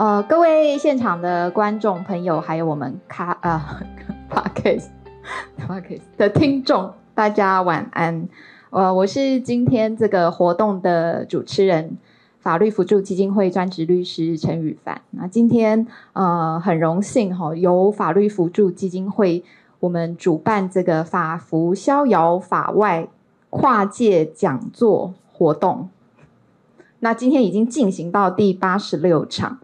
呃，各位现场的观众朋友，还有我们卡呃 Podcast Podcast 的听众，大家晚安。呃，我是今天这个活动的主持人，法律辅助基金会专职律师陈羽凡。那今天呃很荣幸哈，由法律辅助基金会我们主办这个法服逍遥法外跨界讲座活动。那今天已经进行到第八十六场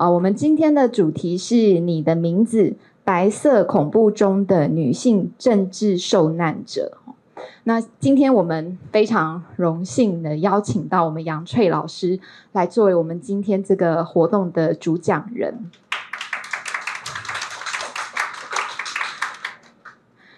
啊，我们今天的主题是你的名字：白色恐怖中的女性政治受难者。那今天我们非常荣幸的邀请到我们杨翠老师来作为我们今天这个活动的主讲人。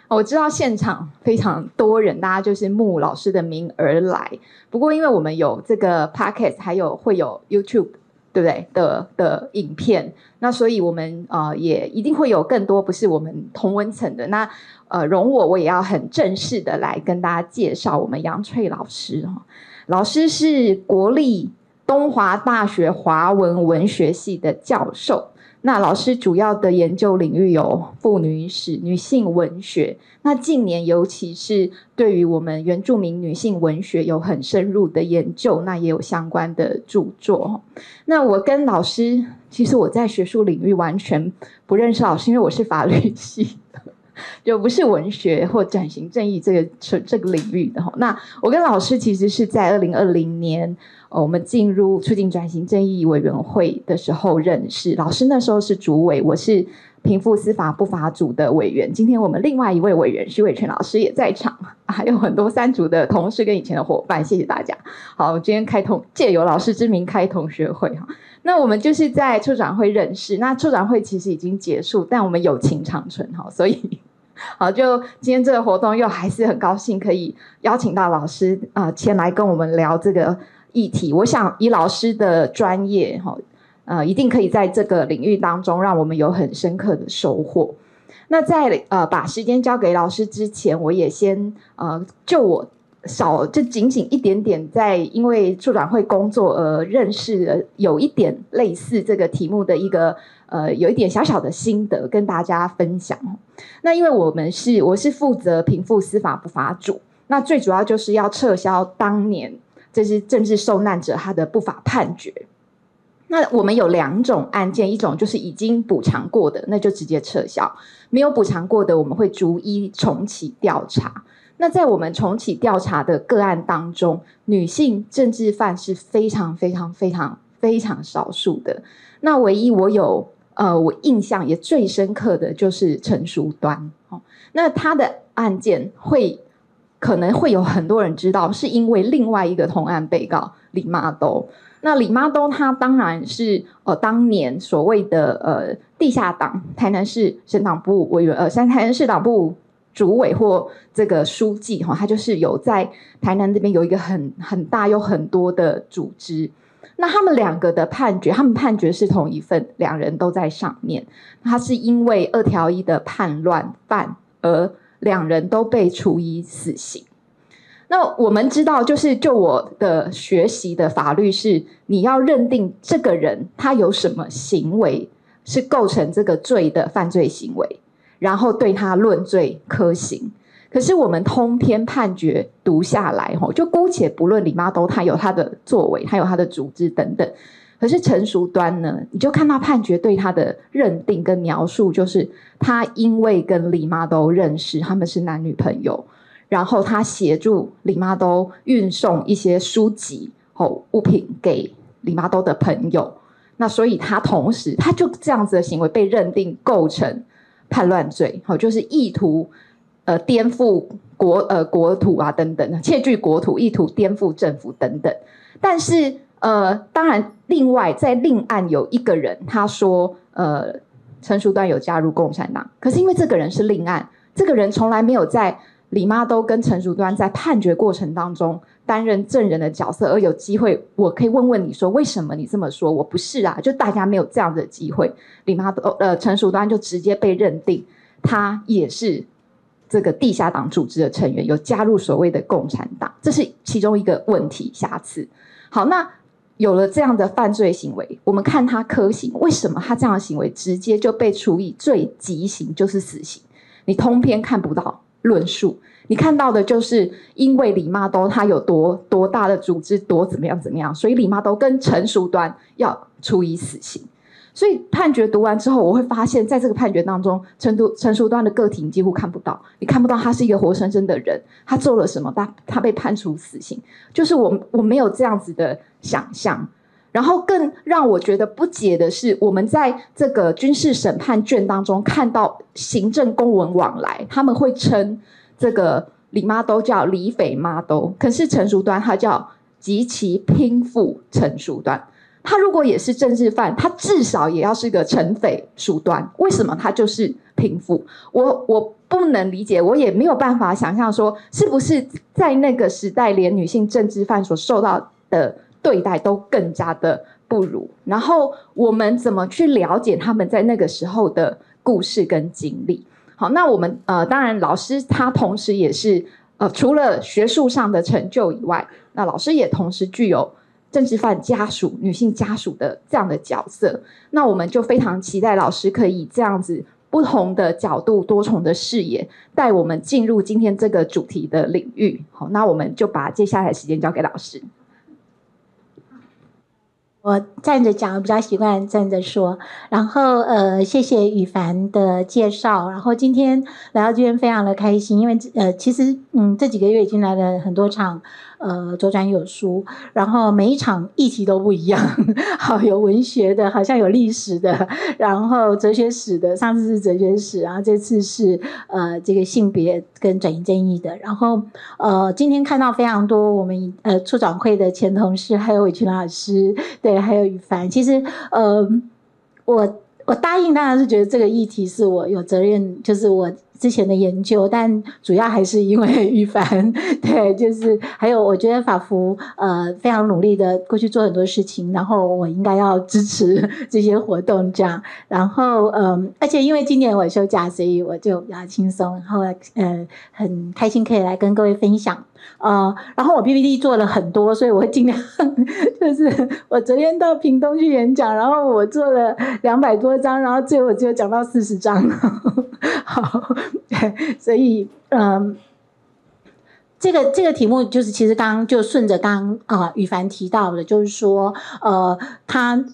我知道现场非常多人，大家就是慕老师的名而来。不过因为我们有这个 Podcast，还有会有 YouTube。对不对的的影片？那所以我们呃也一定会有更多不是我们同文层的。那呃容我我也要很正式的来跟大家介绍我们杨翠老师哈。老师是国立东华大学华文文学系的教授。那老师主要的研究领域有妇女史、女性文学。那近年尤其是对于我们原住民女性文学有很深入的研究，那也有相关的著作。那我跟老师，其实我在学术领域完全不认识老师，因为我是法律系的，就不是文学或转型正义这个这个领域的。那我跟老师其实是在二零二零年。我们进入促进转型正义委员会的时候认识老师，那时候是主委，我是平复司法不法组的委员。今天我们另外一位委员徐伟全老师也在场，还有很多三组的同事跟以前的伙伴，谢谢大家。好，今天开同借由老师之名开同学会哈。那我们就是在处长会认识，那处长会其实已经结束，但我们友情长存哈，所以好，就今天这个活动又还是很高兴可以邀请到老师啊、前来跟我们聊这个。议题，我想以老师的专业，哈，呃，一定可以在这个领域当中让我们有很深刻的收获。那在呃把时间交给老师之前，我也先呃就我少就仅仅一点点在因为促转会工作而认识的有一点类似这个题目的一个呃有一点小小的心得跟大家分享。那因为我们是我是负责平复司法不法组，那最主要就是要撤销当年。这是政治受难者他的不法判决。那我们有两种案件，一种就是已经补偿过的，那就直接撤销；没有补偿过的，我们会逐一重启调查。那在我们重启调查的个案当中，女性政治犯是非常非常非常非常少数的。那唯一我有呃，我印象也最深刻的就是陈淑端哦，那他的案件会。可能会有很多人知道，是因为另外一个同案被告李妈兜。那李妈兜他当然是呃当年所谓的呃地下党台南市省党部委员，呃，台南市党部主委或这个书记哈，他就是有在台南这边有一个很很大又很多的组织。那他们两个的判决，他们判决是同一份，两人都在上面。他是因为二条一的叛乱犯而。两人都被处以死刑。那我们知道，就是就我的学习的法律是，你要认定这个人他有什么行为是构成这个罪的犯罪行为，然后对他论罪科刑。可是我们通篇判决读下来，吼，就姑且不论李妈都他有他的作为，他有他的组织等等。可是成熟端呢？你就看到判决对他的认定跟描述，就是他因为跟李妈都认识，他们是男女朋友，然后他协助李妈都运送一些书籍和物品给李妈都的朋友，那所以他同时他就这样子的行为被认定构成叛乱罪，好，就是意图呃颠覆国呃国土啊等等，窃据国土，意图颠覆政府等等，但是。呃，当然，另外在另案有一个人，他说，呃，陈淑端有加入共产党，可是因为这个人是另案，这个人从来没有在李妈都跟陈淑端在判决过程当中担任证人的角色，而有机会，我可以问问你说，为什么你这么说？我不是啊，就大家没有这样的机会，李妈都呃陈淑端就直接被认定他也是这个地下党组织的成员，有加入所谓的共产党，这是其中一个问题瑕疵。好，那。有了这样的犯罪行为，我们看他科刑，为什么他这样的行为直接就被处以最极刑，就是死刑？你通篇看不到论述，你看到的就是因为李妈都他有多多大的组织，多怎么样怎么样，所以李妈都跟成熟端要处以死刑。所以判决读完之后，我会发现，在这个判决当中，陈独陈淑端的个体你几乎看不到，你看不到他是一个活生生的人，他做了什么，他他被判处死刑，就是我我没有这样子的想象。然后更让我觉得不解的是，我们在这个军事审判卷当中看到行政公文往来，他们会称这个李妈都叫李匪妈都，可是成熟端他叫极其拼妇成熟端。他如果也是政治犯，他至少也要是个陈匪淑端。为什么他就是贫妇？我我不能理解，我也没有办法想象说，是不是在那个时代，连女性政治犯所受到的对待都更加的不如？然后我们怎么去了解他们在那个时候的故事跟经历？好，那我们呃，当然老师他同时也是呃，除了学术上的成就以外，那老师也同时具有。政治犯家属、女性家属的这样的角色，那我们就非常期待老师可以这样子不同的角度、多重的视野，带我们进入今天这个主题的领域。好，那我们就把接下来的时间交给老师。我站着讲，比较习惯站着说。然后，呃，谢谢羽凡的介绍。然后今天来到这边非常的开心，因为呃，其实嗯，这几个月已经来了很多场。呃，左转有书，然后每一场议题都不一样，好，有文学的，好像有历史的，然后哲学史的，上次是哲学史，然后这次是呃这个性别跟转型正义的，然后呃今天看到非常多我们呃促转会的前同事，还有伟群老师，对，还有羽凡，其实呃我我答应当然是觉得这个议题是我有责任，就是我。之前的研究，但主要还是因为 羽凡，对，就是还有我觉得法服呃非常努力的过去做很多事情，然后我应该要支持 这些活动这样，然后嗯、而且因为今年我休假，所以我就比较轻松，然后呃很开心可以来跟各位分享。呃，然后我 PPT 做了很多，所以我会尽量，就是我昨天到屏东去演讲，然后我做了两百多张，然后最后我只有讲到四十张，好，所以嗯，这个这个题目就是其实刚刚就顺着刚刚啊羽凡提到的，就是说呃，他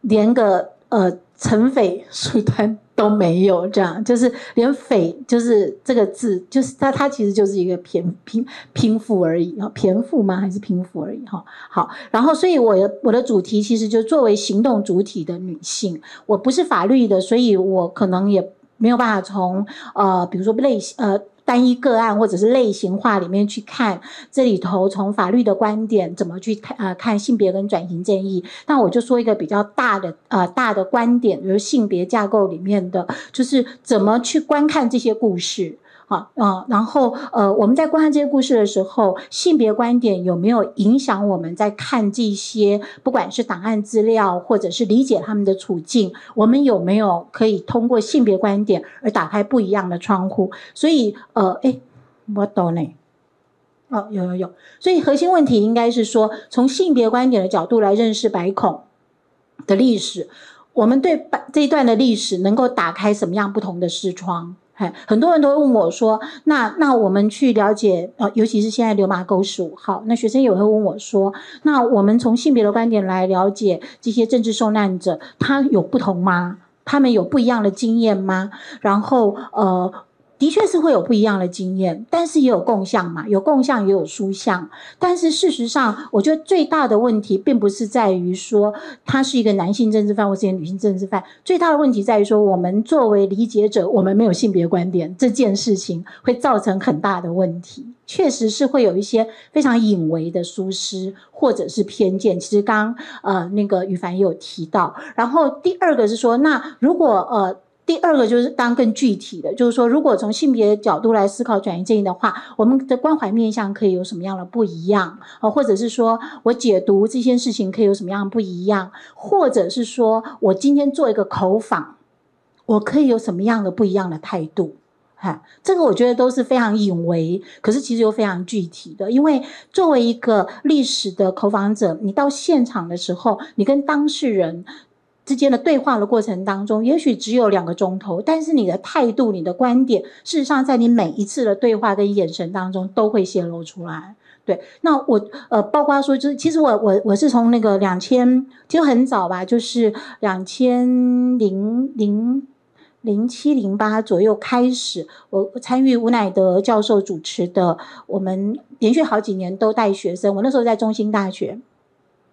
连个呃陈匪淑端。都没有这样，就是连“匪”就是这个字，就是它，它其实就是一个贫贫贫富而已，贫富吗？还是贫富而已？哈，好。然后，所以我的我的主题其实就作为行动主体的女性，我不是法律的，所以我可能也没有办法从呃，比如说类型呃。单一个案或者是类型化里面去看这里头，从法律的观点怎么去看呃看性别跟转型正义。那我就说一个比较大的呃大的观点，比如性别架构里面的，就是怎么去观看这些故事。啊，嗯，然后呃，我们在观看这些故事的时候，性别观点有没有影响我们在看这些，不管是档案资料，或者是理解他们的处境，我们有没有可以通过性别观点而打开不一样的窗户？所以，呃，诶，我懂呢。哦，有有有。所以核心问题应该是说，从性别观点的角度来认识白孔的历史，我们对白这一段的历史能够打开什么样不同的视窗？很多人都问我说：“那那我们去了解，呃，尤其是现在流马沟十五号，那学生也会问我说：那我们从性别的观点来了解这些政治受难者，他有不同吗？他们有不一样的经验吗？然后，呃。”的确是会有不一样的经验，但是也有共项嘛，有共项也有殊项。但是事实上，我觉得最大的问题并不是在于说他是一个男性政治犯或是一个女性政治犯，最大的问题在于说我们作为理解者，我们没有性别观点，这件事情会造成很大的问题。确实是会有一些非常隐微的疏失或者是偏见。其实刚刚呃那个羽凡也有提到。然后第二个是说，那如果呃。第二个就是当更具体的，就是说，如果从性别角度来思考转移正义的话，我们的关怀面向可以有什么样的不一样？哦，或者是说我解读这件事情可以有什么样的不一样？或者是说我今天做一个口访，我可以有什么样的不一样的态度？哈，这个我觉得都是非常隐微，可是其实又非常具体的。因为作为一个历史的口访者，你到现场的时候，你跟当事人之间的对话的过程当中，也许只有两个钟头，但是你的态度、你的观点，事实上在你每一次的对话跟眼神当中都会泄露出来。对，那我呃，包括说，就是其实我我我是从那个两千，其实很早吧，就是两千零零零七零八左右开始，我参与吴乃德教授主持的，我们连续好几年都带学生，我那时候在中兴大学，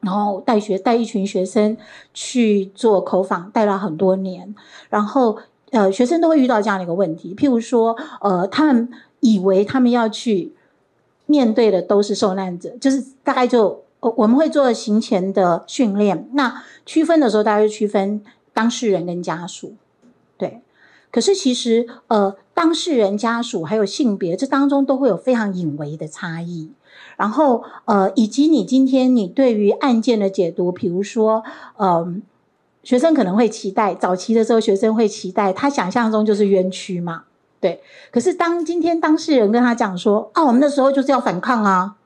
然后带学带一群学生去做口访，带了很多年，然后呃，学生都会遇到这样的一个问题，譬如说，呃，他们以为他们要去。面对的都是受难者，就是大概就我们会做行前的训练，那区分的时候，大家就区分当事人跟家属，对。可是其实呃，当事人、家属还有性别，这当中都会有非常隐微的差异。然后呃，以及你今天你对于案件的解读，比如说嗯，学生可能会期待早期的时候，学生会期待他想象中就是冤屈嘛。对，可是当今天当事人跟他讲说，啊，我们那时候就是要反抗啊，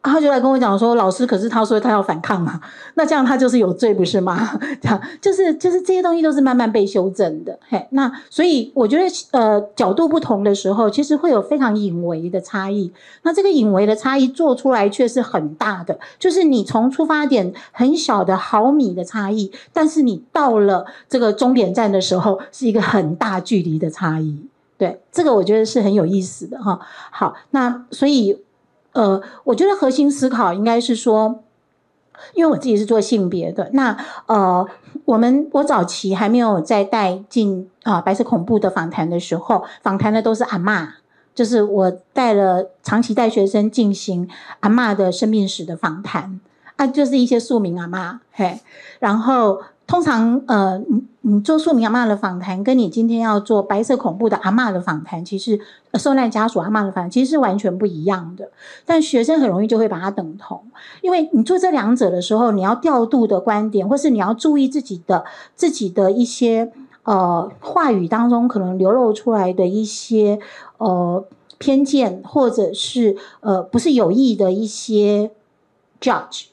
啊，他就来跟我讲说，老师，可是他说他要反抗啊，那这样他就是有罪，不是吗？这样就是就是这些东西都是慢慢被修正的，嘿，那所以我觉得，呃，角度不同的时候，其实会有非常隐微的差异。那这个隐微的差异做出来却是很大的，就是你从出发点很小的毫米的差异，但是你到了这个终点站的时候，是一个很大距离的差异。对，这个我觉得是很有意思的哈。好，那所以，呃，我觉得核心思考应该是说，因为我自己是做性别的，那呃，我们我早期还没有在带进啊白色恐怖的访谈的时候，访谈的都是阿嬷，就是我带了长期带学生进行阿嬷的生命史的访谈啊，就是一些庶民阿妈，嘿，然后。通常，呃，你你做庶民阿嬷的访谈，跟你今天要做白色恐怖的阿嬷的访谈，其实受难家属阿嬷的访谈其实是完全不一样的。但学生很容易就会把它等同，因为你做这两者的时候，你要调度的观点，或是你要注意自己的自己的一些呃话语当中可能流露出来的一些呃偏见，或者是呃不是有意的一些 judge。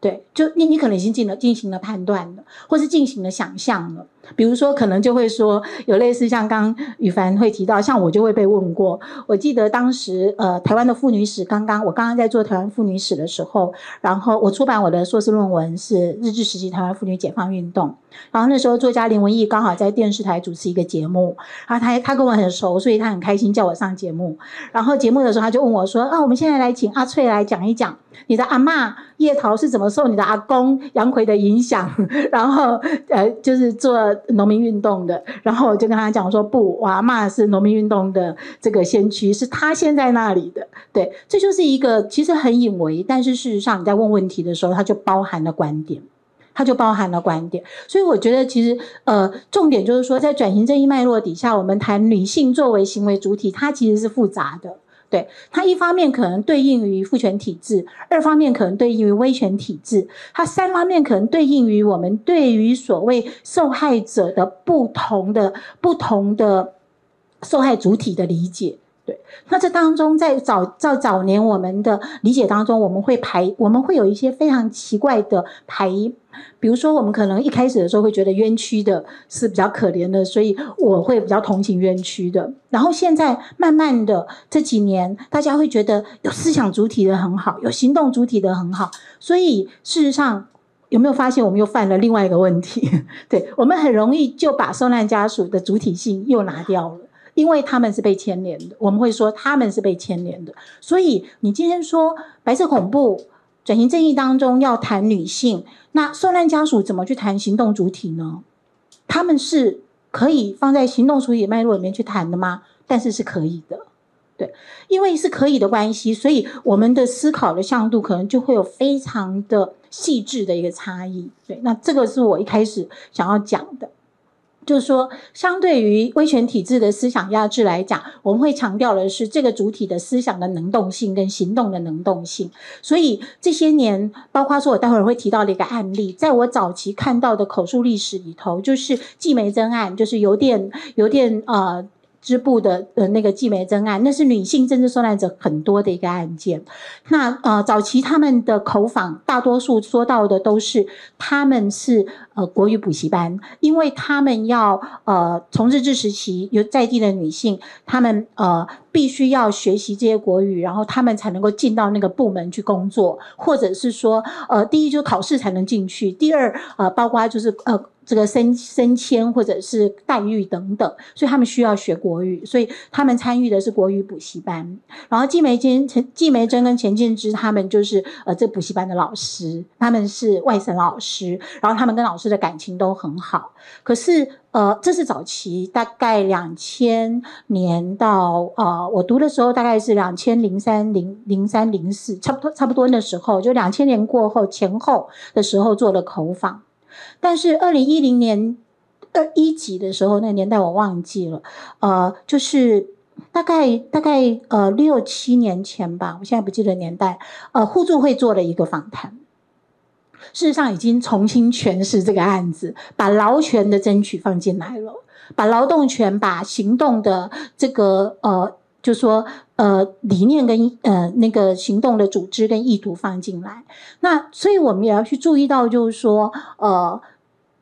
对，就你你可能已经进了进行了判断了，或是进行了想象了。比如说，可能就会说有类似像刚羽凡会提到，像我就会被问过。我记得当时呃，台湾的妇女史刚刚，我刚刚在做台湾妇女史的时候，然后我出版我的硕士论文是日治时期台湾妇女解放运动。然后那时候作家林文义刚好在电视台主持一个节目，然后他他跟我很熟，所以他很开心叫我上节目。然后节目的时候他就问我说：“啊，我们现在来请阿翠来讲一讲你的阿嬷叶桃是怎么受你的阿公杨逵的影响，然后呃，就是做。”农民运动的，然后我就跟他讲说，不，我阿嬷是农民运动的这个先驱，是他先在那里的。对，这就是一个其实很隐为，但是事实上你在问问题的时候，它就包含了观点，它就包含了观点。所以我觉得其实呃，重点就是说，在转型正义脉络底下，我们谈女性作为行为主体，它其实是复杂的。对，它一方面可能对应于父权体制，二方面可能对应于威权体制，它三方面可能对应于我们对于所谓受害者的不同的不同的受害主体的理解。对，那这当中在早在早年我们的理解当中，我们会排，我们会有一些非常奇怪的排。比如说，我们可能一开始的时候会觉得冤屈的是比较可怜的，所以我会比较同情冤屈的。然后现在慢慢的这几年，大家会觉得有思想主体的很好，有行动主体的很好。所以事实上，有没有发现我们又犯了另外一个问题？对，我们很容易就把受难家属的主体性又拿掉了。因为他们是被牵连的，我们会说他们是被牵连的。所以你今天说白色恐怖转型正义当中要谈女性，那受难家属怎么去谈行动主体呢？他们是可以放在行动主体脉络里面去谈的吗？但是是可以的，对，因为是可以的关系，所以我们的思考的向度可能就会有非常的细致的一个差异。对，那这个是我一开始想要讲的。就是说，相对于威权体制的思想压制来讲，我们会强调的是这个主体的思想的能动性跟行动的能动性。所以这些年，包括说我待会儿会提到的一个案例，在我早期看到的口述历史里头，就是季梅珍案，就是邮电邮电呃支部的呃那个季梅珍案，那是女性政治受难者很多的一个案件。那呃早期他们的口访，大多数说到的都是他们是呃国语补习班，因为他们要呃从日治时期有在地的女性，他们呃必须要学习这些国语，然后他们才能够进到那个部门去工作，或者是说呃第一就是考试才能进去，第二呃包括就是呃。这个升升迁或者是待遇等等，所以他们需要学国语，所以他们参与的是国语补习班。然后季梅珍、季梅珍跟钱建之他们就是呃这补习班的老师，他们是外省老师，然后他们跟老师的感情都很好。可是呃这是早期，大概两千年到呃我读的时候大概是两千零三零零三零四，差不多差不多那时候，就两千年过后前后的时候做了口访。但是二零一零年二一级的时候，那年代我忘记了，呃，就是大概大概呃六七年前吧，我现在不记得年代。呃，互助会做了一个访谈，事实上已经重新诠释这个案子，把劳权的争取放进来了，把劳动权、把行动的这个呃，就说呃理念跟呃那个行动的组织跟意图放进来。那所以我们也要去注意到，就是说呃。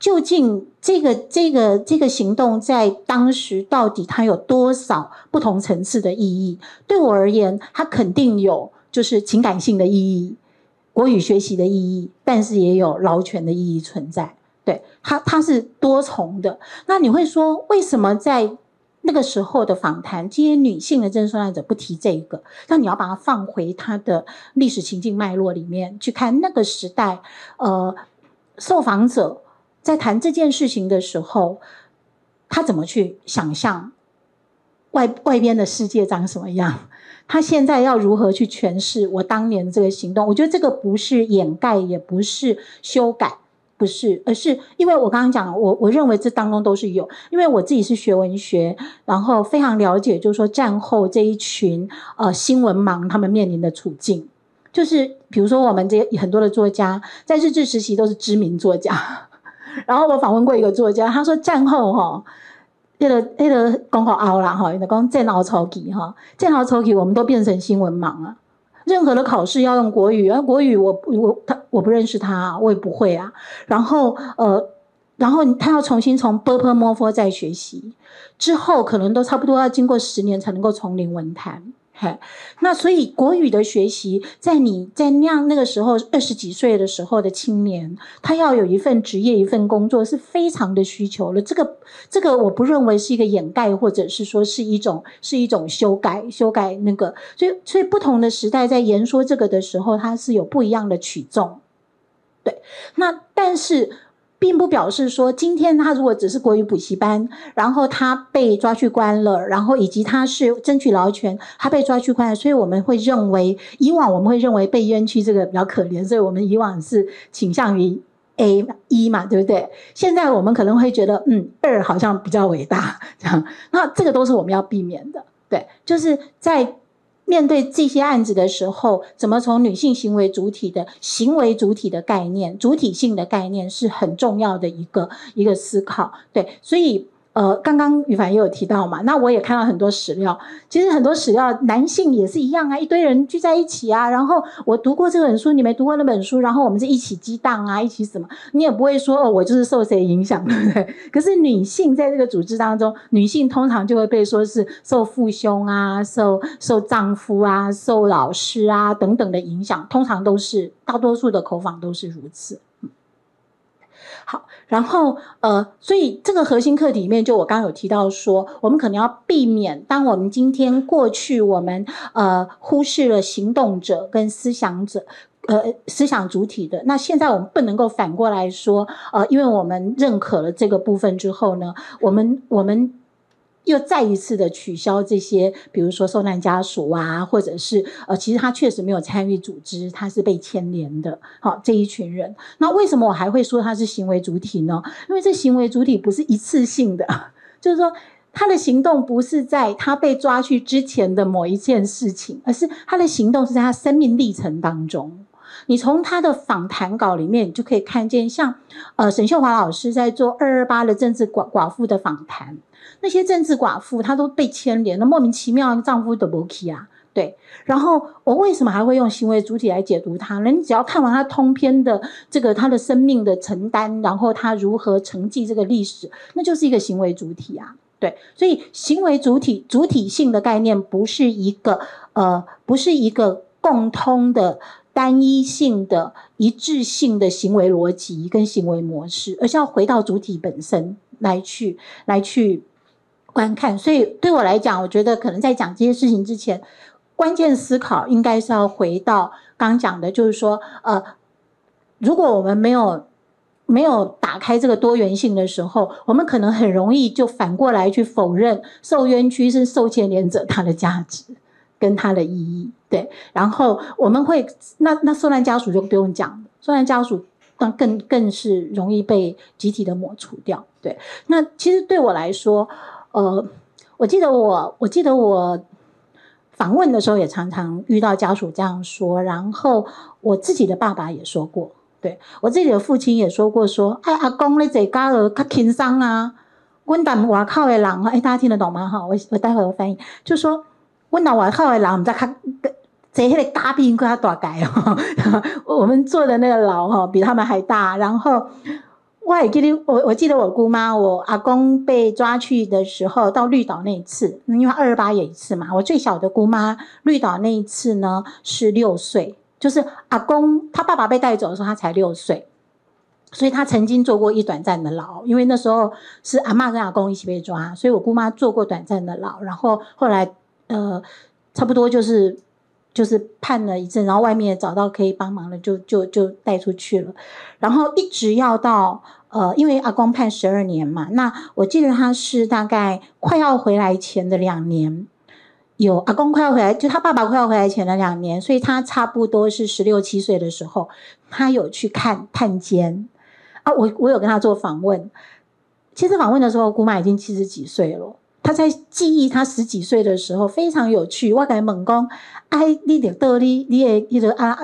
究竟这个这个这个行动在当时到底它有多少不同层次的意义？对我而言，它肯定有就是情感性的意义、国语学习的意义，但是也有劳权的意义存在。对，它它是多重的。那你会说，为什么在那个时候的访谈，这些女性的政治受难者不提这个？那你要把它放回它的历史情境脉络里面去看，那个时代，呃，受访者。在谈这件事情的时候，他怎么去想象外外边的世界长什么样？他现在要如何去诠释我当年的这个行动？我觉得这个不是掩盖，也不是修改，不是，而是因为我刚刚讲，我我认为这当中都是有，因为我自己是学文学，然后非常了解，就是说战后这一群呃新闻盲他们面临的处境，就是比如说我们这些很多的作家，在日治时期都是知名作家。然后我访问过一个作家，他说战后哈，那个那个刚好熬了哈，那讲战后初期哈，战后初期我们都变成新闻盲了。任何的考试要用国语，而国语我我他我不认识他，我也不会啊。然后呃，然后他要重新从 b u r p e m o r 再学习，之后可能都差不多要经过十年才能够从零文坛。嘿，那所以国语的学习，在你在那样那个时候二十几岁的时候的青年，他要有一份职业、一份工作是非常的需求了。这个这个，我不认为是一个掩盖，或者是说是一种是一种修改修改那个。所以所以不同的时代在言说这个的时候，它是有不一样的取重。对，那但是。并不表示说，今天他如果只是国语补习班，然后他被抓去关了，然后以及他是争取劳权，他被抓去关了，所以我们会认为，以往我们会认为被冤屈这个比较可怜，所以我们以往是倾向于 A 一嘛，对不对？现在我们可能会觉得，嗯，二好像比较伟大，这样，那这个都是我们要避免的，对，就是在。面对这些案子的时候，怎么从女性行为主体的行为主体的概念、主体性的概念是很重要的一个一个思考。对，所以。呃，刚刚宇凡也有提到嘛，那我也看到很多史料。其实很多史料，男性也是一样啊，一堆人聚在一起啊。然后我读过这本书，你没读过那本书，然后我们是一起激荡啊，一起什么？你也不会说哦，我就是受谁影响，对不对？可是女性在这个组织当中，女性通常就会被说是受父兄啊、受受丈夫啊、受老师啊等等的影响，通常都是大多数的口访都是如此。好，然后呃，所以这个核心课题里面，就我刚刚有提到说，我们可能要避免，当我们今天过去我们呃忽视了行动者跟思想者，呃思想主体的，那现在我们不能够反过来说，呃，因为我们认可了这个部分之后呢，我们我们。又再一次的取消这些，比如说受难家属啊，或者是呃，其实他确实没有参与组织，他是被牵连的。好，这一群人，那为什么我还会说他是行为主体呢？因为这行为主体不是一次性的，就是说他的行动不是在他被抓去之前的某一件事情，而是他的行动是在他生命历程当中。你从他的访谈稿里面，就可以看见像，像呃沈秀华老师在做二二八的政治寡寡妇的访谈，那些政治寡妇她都被牵连了，莫名其妙丈夫的不起啊。对，然后我为什么还会用行为主体来解读他呢？你只要看完他通篇的这个他的生命的承担，然后他如何承继这个历史，那就是一个行为主体啊。对，所以行为主体主体性的概念不是一个呃，不是一个共通的单一性的一致性的行为逻辑跟行为模式，而是要回到主体本身来去来去观看。所以对我来讲，我觉得可能在讲这些事情之前。关键思考应该是要回到刚讲的，就是说，呃，如果我们没有没有打开这个多元性的时候，我们可能很容易就反过来去否认受冤屈是受牵连者他的价值跟他的意义，对。然后我们会那那受难家属就不用讲，受难家属更更更是容易被集体的抹除掉，对。那其实对我来说，呃，我记得我我记得我。访问的时候也常常遇到家属这样说，然后我自己的爸爸也说过，对，我自己的父亲也说过，说，哎，阿公你这家儿较轻松啊，温当外口的人，哎，大家听得懂吗？哈，我我待会儿翻译，就说温当外口的人，我们在看，这些的大兵跟他大改哦，我们做的那个牢哈比他们还大，然后。我还记得我，我记得我姑妈，我阿公被抓去的时候，到绿岛那一次，因为二二八有一次嘛。我最小的姑妈绿岛那一次呢是六岁，就是阿公他爸爸被带走的时候，他才六岁，所以他曾经坐过一短暂的牢，因为那时候是阿妈跟阿公一起被抓，所以我姑妈坐过短暂的牢，然后后来呃差不多就是就是判了一阵，然后外面找到可以帮忙的，就就就带出去了，然后一直要到。呃，因为阿公判十二年嘛，那我记得他是大概快要回来前的两年，有阿公快要回来，就他爸爸快要回来前的两年，所以他差不多是十六七岁的时候，他有去看探监啊，我我有跟他做访问，其实访问的时候，姑妈已经七十几岁了，他在记忆他十几岁的时候非常有趣，我跟他问讲，哎，你得到你你的你的啊。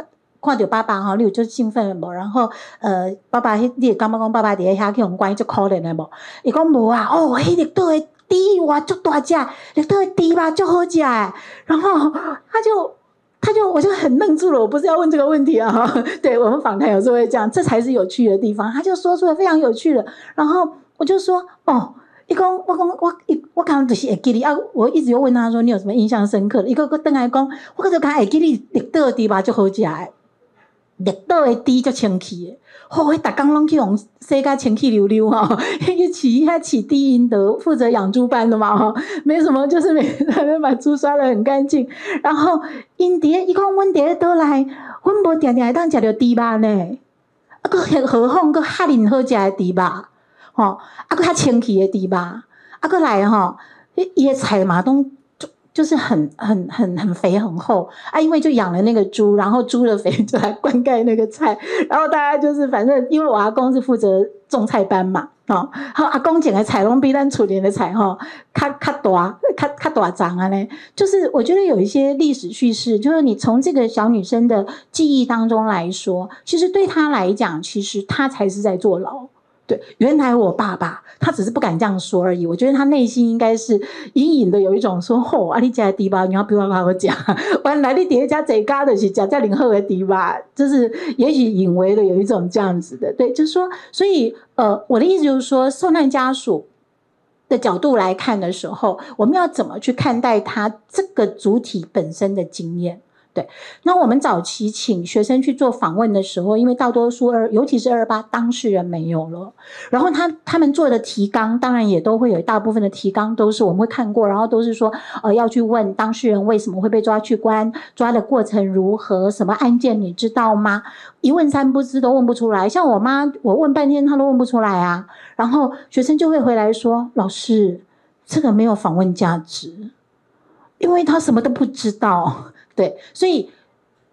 看到爸爸哈，你有就兴奋了无？然后，呃，爸爸，你也感觉讲爸爸伫遐去互关就可怜了无？伊讲无啊，哦，迄绿岛的猪哇，足大只，绿岛的猪吧，足好食诶。然后他就，他就，我就很愣住了。我不是要问这个问题啊，对我们访谈有时候会这样，这才是有趣的地方。他就说出了非常有趣的。然后我就说，哦，伊讲，我讲，我一，我刚刚就是会记得啊。我一直又问他说，你有什么印象深刻的？伊个个等来讲，我个就讲会记得绿岛的猪吧，就好食诶。绿岛的猪足清气的，吼、哦！伊逐工拢去互洗甲清气溜溜吼，迄个饲遐饲猪营的，负责养猪班的嘛吼，没什么，就是每天把猪刷的很干净。然后因伫伊讲，阮伫咧倒来，阮无定定会当食着猪肉呢，啊，搁何况搁哈尔好食的猪肉，吼，啊，搁较清气的猪肉，啊，搁来吼，伊伊的菜嘛拢。就是很很很很肥很厚啊，因为就养了那个猪，然后猪的肥 就来灌溉那个菜，然后大家就是反正因为我阿公是负责种菜班嘛，哦，好阿公捡的菜拢比咱厝里的菜哈，较较大，较较大张啊嘞，就是我觉得有一些历史叙事，就是你从这个小女生的记忆当中来说，其实对她来讲，其实她才是在坐牢。对，原来我爸爸他只是不敢这样说而已。我觉得他内心应该是隐隐的有一种说：“吼、哦，啊，你家的猪吧，你要比我爸爸讲。原来你底下这家的是家在林后的猪吧，就是也许隐微的有一种这样子的。对，就是说，所以呃，我的意思就是说，受难家属的角度来看的时候，我们要怎么去看待他这个主体本身的经验？对，那我们早期请学生去做访问的时候，因为大多数二，尤其是二八当事人没有了，然后他他们做的提纲，当然也都会有大部分的提纲都是我们会看过，然后都是说，呃，要去问当事人为什么会被抓去关，抓的过程如何，什么案件你知道吗？一问三不知，都问不出来。像我妈，我问半天，她都问不出来啊。然后学生就会回来说，老师，这个没有访问价值，因为他什么都不知道。对，所以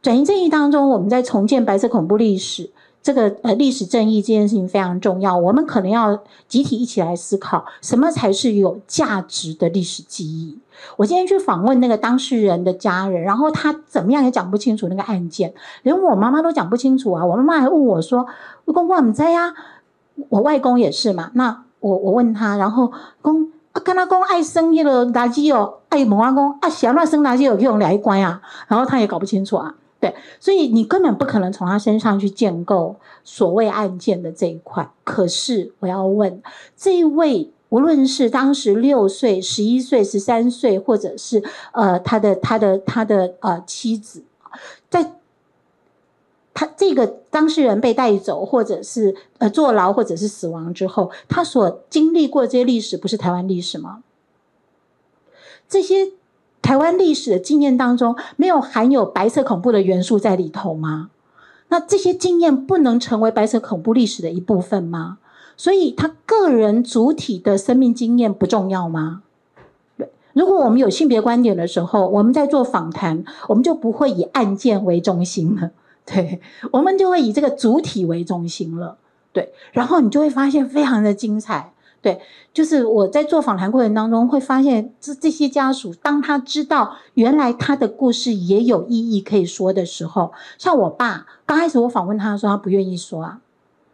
转移正义当中，我们在重建白色恐怖历史这个呃历史正义这件事情非常重要，我们可能要集体一起来思考，什么才是有价值的历史记忆。我今天去访问那个当事人的家人，然后他怎么样也讲不清楚那个案件，连我妈妈都讲不清楚啊！我妈妈还问我说：“公公你在呀？”我外公也是嘛。那我我问他，然后公跟他讲爱生那个垃圾哦，爱问阿公啊，想乱生垃圾有用来关啊，然后他也搞不清楚啊。对，所以你根本不可能从他身上去建构所谓案件的这一块。可是我要问这一位。无论是当时六岁、十一岁、十三岁，或者是呃他的他的他的呃妻子，在他这个当事人被带走，或者是呃坐牢，或者是死亡之后，他所经历过这些历史，不是台湾历史吗？这些台湾历史的经验当中，没有含有白色恐怖的元素在里头吗？那这些经验不能成为白色恐怖历史的一部分吗？所以他个人主体的生命经验不重要吗？如果我们有性别观点的时候，我们在做访谈，我们就不会以案件为中心了，对，我们就会以这个主体为中心了，对，然后你就会发现非常的精彩，对，就是我在做访谈过程当中会发现，这这些家属当他知道原来他的故事也有意义可以说的时候，像我爸刚开始我访问他的时候，他不愿意说啊。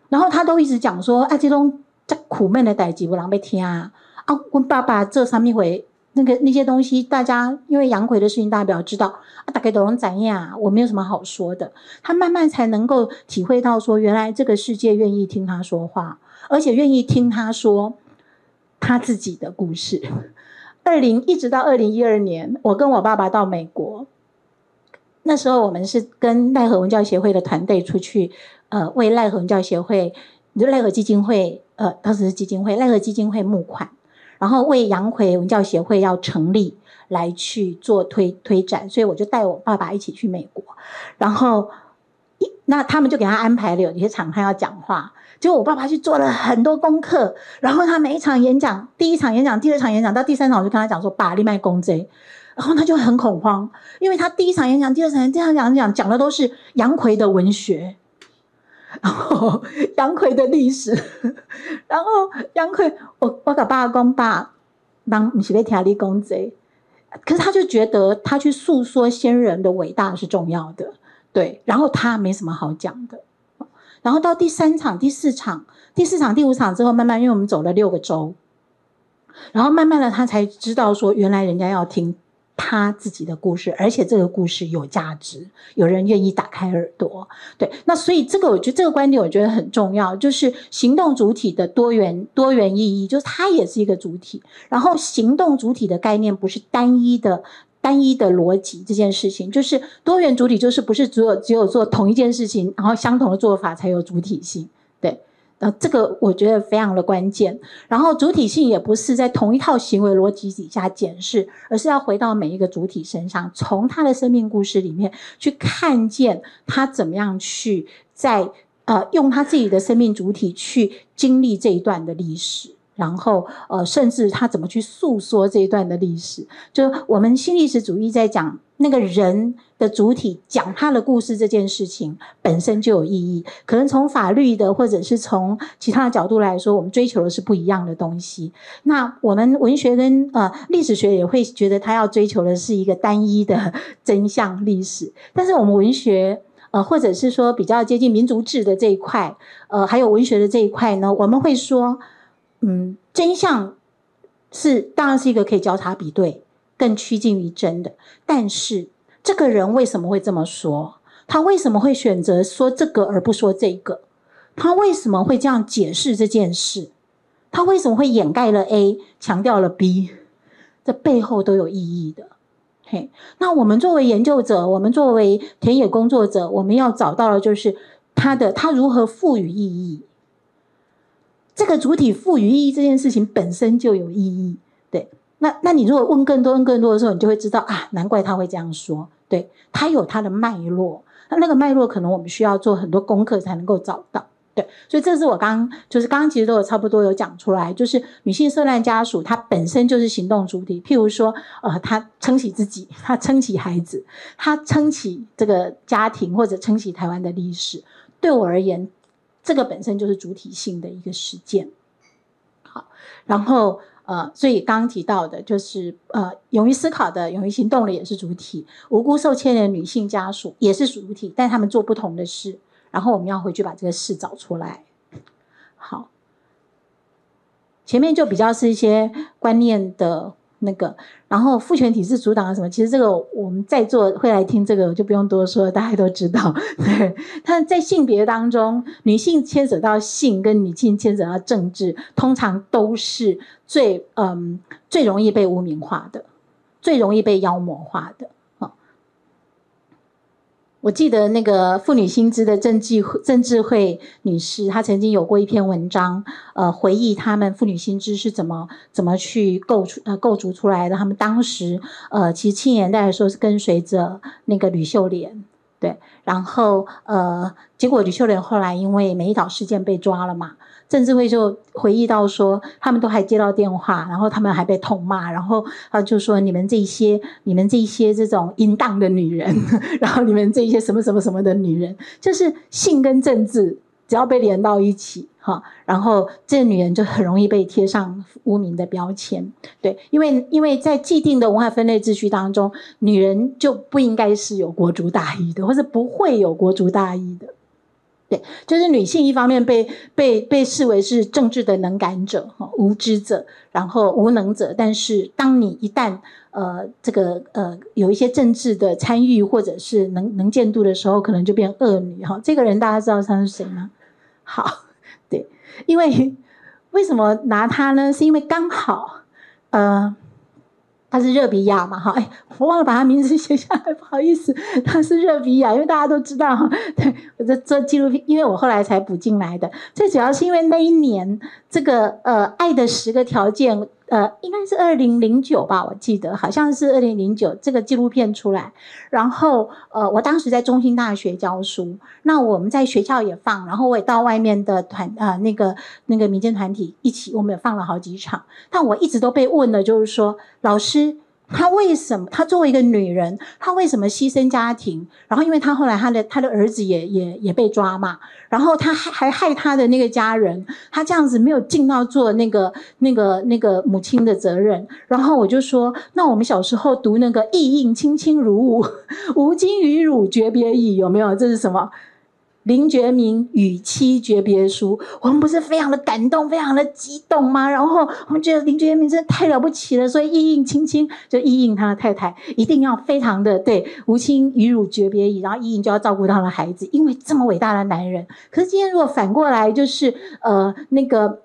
然后他都一直讲说，啊，这种这苦闷的代际，我狼被听啊！啊，我爸爸这上面回那个那些东西，大家因为杨逵的事情，大家比较知道啊，大概都能怎样？我没有什么好说的。他慢慢才能够体会到说，原来这个世界愿意听他说话，而且愿意听他说他自己的故事。二零一直到二零一二年，我跟我爸爸到美国，那时候我们是跟赖和文教协会的团队出去。呃，为赖和文教协会，就赖和基金会，呃，当时是基金会，赖和基金会募款，然后为杨奎文教协会要成立来去做推推展，所以我就带我爸爸一起去美国，然后一那他们就给他安排了有些场他要讲话，结果我爸爸去做了很多功课，然后他每一场演讲，第一场演讲，第二场演讲，到第三场我就跟他讲说，爸，你卖公贼，然后他就很恐慌，因为他第一场演讲，第二场第二场讲讲的都是杨奎的文学。然后杨逵的历史，然后杨逵，我我跟爸讲爸，当不是在听你讲这，可是他就觉得他去诉说先人的伟大是重要的，对，然后他没什么好讲的，然后到第三场、第四场、第四场、第五场之后，慢慢因为我们走了六个州，然后慢慢的他才知道说，原来人家要听。他自己的故事，而且这个故事有价值，有人愿意打开耳朵。对，那所以这个我觉得这个观点我觉得很重要，就是行动主体的多元多元意义，就是它也是一个主体。然后行动主体的概念不是单一的单一的逻辑，这件事情就是多元主体，就是不是只有只有做同一件事情，然后相同的做法才有主体性。呃，这个我觉得非常的关键。然后主体性也不是在同一套行为逻辑底下检视，而是要回到每一个主体身上，从他的生命故事里面去看见他怎么样去在呃用他自己的生命主体去经历这一段的历史，然后呃甚至他怎么去诉说这一段的历史。就我们新历史主义在讲那个人。的主体讲他的故事这件事情本身就有意义，可能从法律的或者是从其他的角度来说，我们追求的是不一样的东西。那我们文学跟呃历史学也会觉得他要追求的是一个单一的真相历史，但是我们文学呃或者是说比较接近民族志的这一块，呃还有文学的这一块呢，我们会说，嗯，真相是当然是一个可以交叉比对、更趋近于真的，但是。这个人为什么会这么说？他为什么会选择说这个而不说这个？他为什么会这样解释这件事？他为什么会掩盖了 A，强调了 B？这背后都有意义的。嘿，那我们作为研究者，我们作为田野工作者，我们要找到的就是他的他如何赋予意义。这个主体赋予意义这件事情本身就有意义。对。那，那你如果问更多、问更多的时候，你就会知道啊，难怪他会这样说。对，他有他的脉络，那那个脉络可能我们需要做很多功课才能够找到。对，所以这是我刚刚就是刚刚其实都有差不多有讲出来，就是女性受难家属她本身就是行动主体。譬如说，呃，她撑起自己，她撑起孩子，她撑起这个家庭，或者撑起台湾的历史。对我而言，这个本身就是主体性的一个实践。好，然后呃，所以刚刚提到的就是呃，勇于思考的、勇于行动的也是主体，无辜受牵连的女性家属也是主体，但他们做不同的事，然后我们要回去把这个事找出来。好，前面就比较是一些观念的。那个，然后父权体制阻挡了什么？其实这个我们在座会来听这个，就不用多说，大家都知道。对，但在性别当中，女性牵扯到性，跟女性牵扯到政治，通常都是最嗯最容易被污名化的，最容易被妖魔化的。我记得那个妇女新知的郑智郑智慧女士，她曾经有过一篇文章，呃，回忆他们妇女新知是怎么怎么去构出呃构筑出来的。他们当时呃，其实青年代的时候是跟随着那个吕秀莲，对，然后呃，结果吕秀莲后来因为美岛事件被抓了嘛。郑智慧就回忆到说，他们都还接到电话，然后他们还被痛骂，然后他就说：“你们这些、你们这些这种淫荡的女人，然后你们这些什么什么什么的女人，就是性跟政治只要被连到一起，哈，然后这女人就很容易被贴上污名的标签。对，因为因为在既定的文化分类秩序当中，女人就不应该是有国族大义的，或者不会有国族大义的。”就是女性一方面被被被视为是政治的能感者哈，无知者，然后无能者。但是当你一旦呃这个呃有一些政治的参与或者是能能见度的时候，可能就变恶女哈。这个人大家知道他是谁吗？好，对，因为 为什么拿他呢？是因为刚好呃。他是热比亚嘛？哈，哎，我忘了把他名字写下来，不好意思。他是热比亚，因为大家都知道哈。对，我在做纪录片，因为我后来才补进来的。最主要是因为那一年，这个呃，《爱的十个条件》。呃，应该是二零零九吧，我记得好像是二零零九这个纪录片出来，然后呃，我当时在中心大学教书，那我们在学校也放，然后我也到外面的团、呃，那个那个民间团体一起，我们也放了好几场，但我一直都被问的就是说，老师。她为什么？她作为一个女人，她为什么牺牲家庭？然后，因为她后来她的她的儿子也也也被抓嘛，然后她还还害她的那个家人，她这样子没有尽到做那个那个那个母亲的责任。然后我就说，那我们小时候读那个“意映卿卿如晤，吾今与汝诀别矣”，有没有？这是什么？林觉民与妻诀别书，我们不是非常的感动，非常的激动吗？然后我们觉得林觉民真的太了不起了，所以意映卿卿就意映他的太太，一定要非常的对，无亲与汝诀别矣，然后意映就要照顾他的孩子，因为这么伟大的男人。可是今天如果反过来，就是呃那个。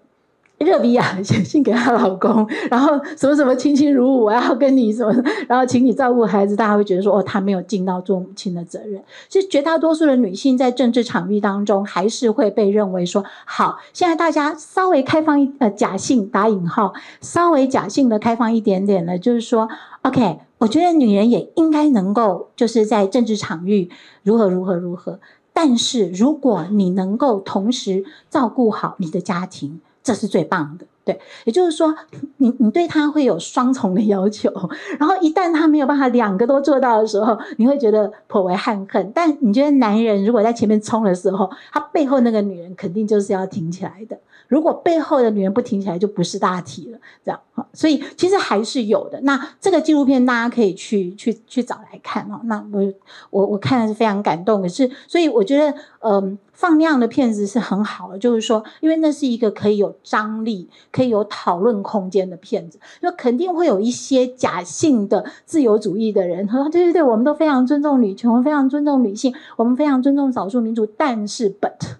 热比亚写信给她老公，然后什么什么卿卿如晤，我要跟你什么，然后请你照顾孩子，大家会觉得说，哦，她没有尽到做母亲的责任。其实绝大多数的女性在政治场域当中，还是会被认为说，好，现在大家稍微开放一呃假性打引号，稍微假性的开放一点点的，就是说，OK，我觉得女人也应该能够就是在政治场域如何如何如何，但是如果你能够同时照顾好你的家庭。这是最棒的，对，也就是说，你你对他会有双重的要求，然后一旦他没有办法两个都做到的时候，你会觉得颇为憾恨。但你觉得男人如果在前面冲的时候，他背后那个女人肯定就是要挺起来的。如果背后的女人不挺起来，就不是大体了，这样。所以其实还是有的。那这个纪录片大家可以去去去找来看哦。那我我我看的是非常感动，可是所以我觉得，嗯、放量的片子是很好的，就是说，因为那是一个可以有张力、可以有讨论空间的片子，就肯定会有一些假性的自由主义的人他说，对对对，我们都非常尊重女权，我们非常尊重女性，我们非常尊重少数民族，但是 but。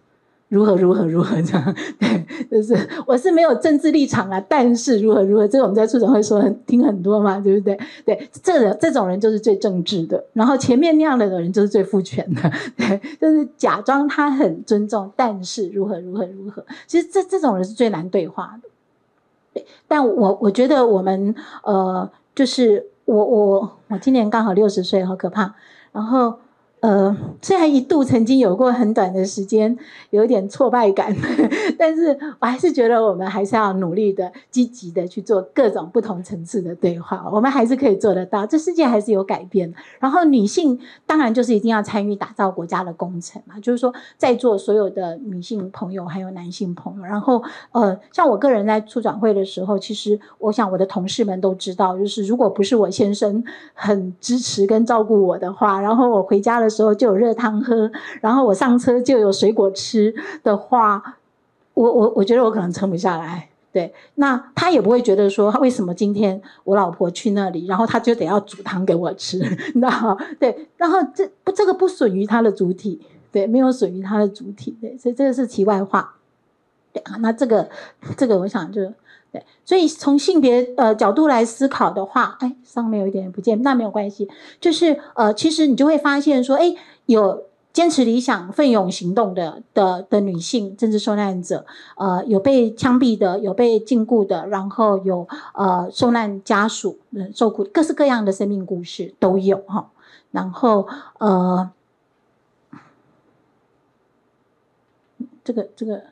如何如何如何这样？对，就是我是没有政治立场啊，但是如何如何，这个我们在促总会说很听很多嘛，对不对？对，这人这种人就是最政治的，然后前面那样的人就是最父权的，对，就是假装他很尊重，但是如何如何如何，其实这这种人是最难对话的。对，但我我觉得我们呃，就是我我我今年刚好六十岁，好可怕，然后。呃，虽然一度曾经有过很短的时间，有一点挫败感，但是我还是觉得我们还是要努力的、积极的去做各种不同层次的对话，我们还是可以做得到。这世界还是有改变。然后女性当然就是一定要参与打造国家的工程嘛，就是说在座所有的女性朋友还有男性朋友，然后呃，像我个人在促转会的时候，其实我想我的同事们都知道，就是如果不是我先生很支持跟照顾我的话，然后我回家了时候就有热汤喝，然后我上车就有水果吃的话，我我我觉得我可能撑不下来。对，那他也不会觉得说，为什么今天我老婆去那里，然后他就得要煮汤给我吃，你知道？对，然后这不这个不损于他的主体，对，没有损于他的主体，对，所以这个是题外话。对啊，那这个这个我想就。对，所以从性别呃角度来思考的话，哎，上面有一点不见，那没有关系。就是呃，其实你就会发现说，哎，有坚持理想、奋勇行动的的的女性政治受难者，呃，有被枪毙的，有被禁锢的，然后有呃受难家属、受苦各式各样的生命故事都有哈。然后呃，这个这个。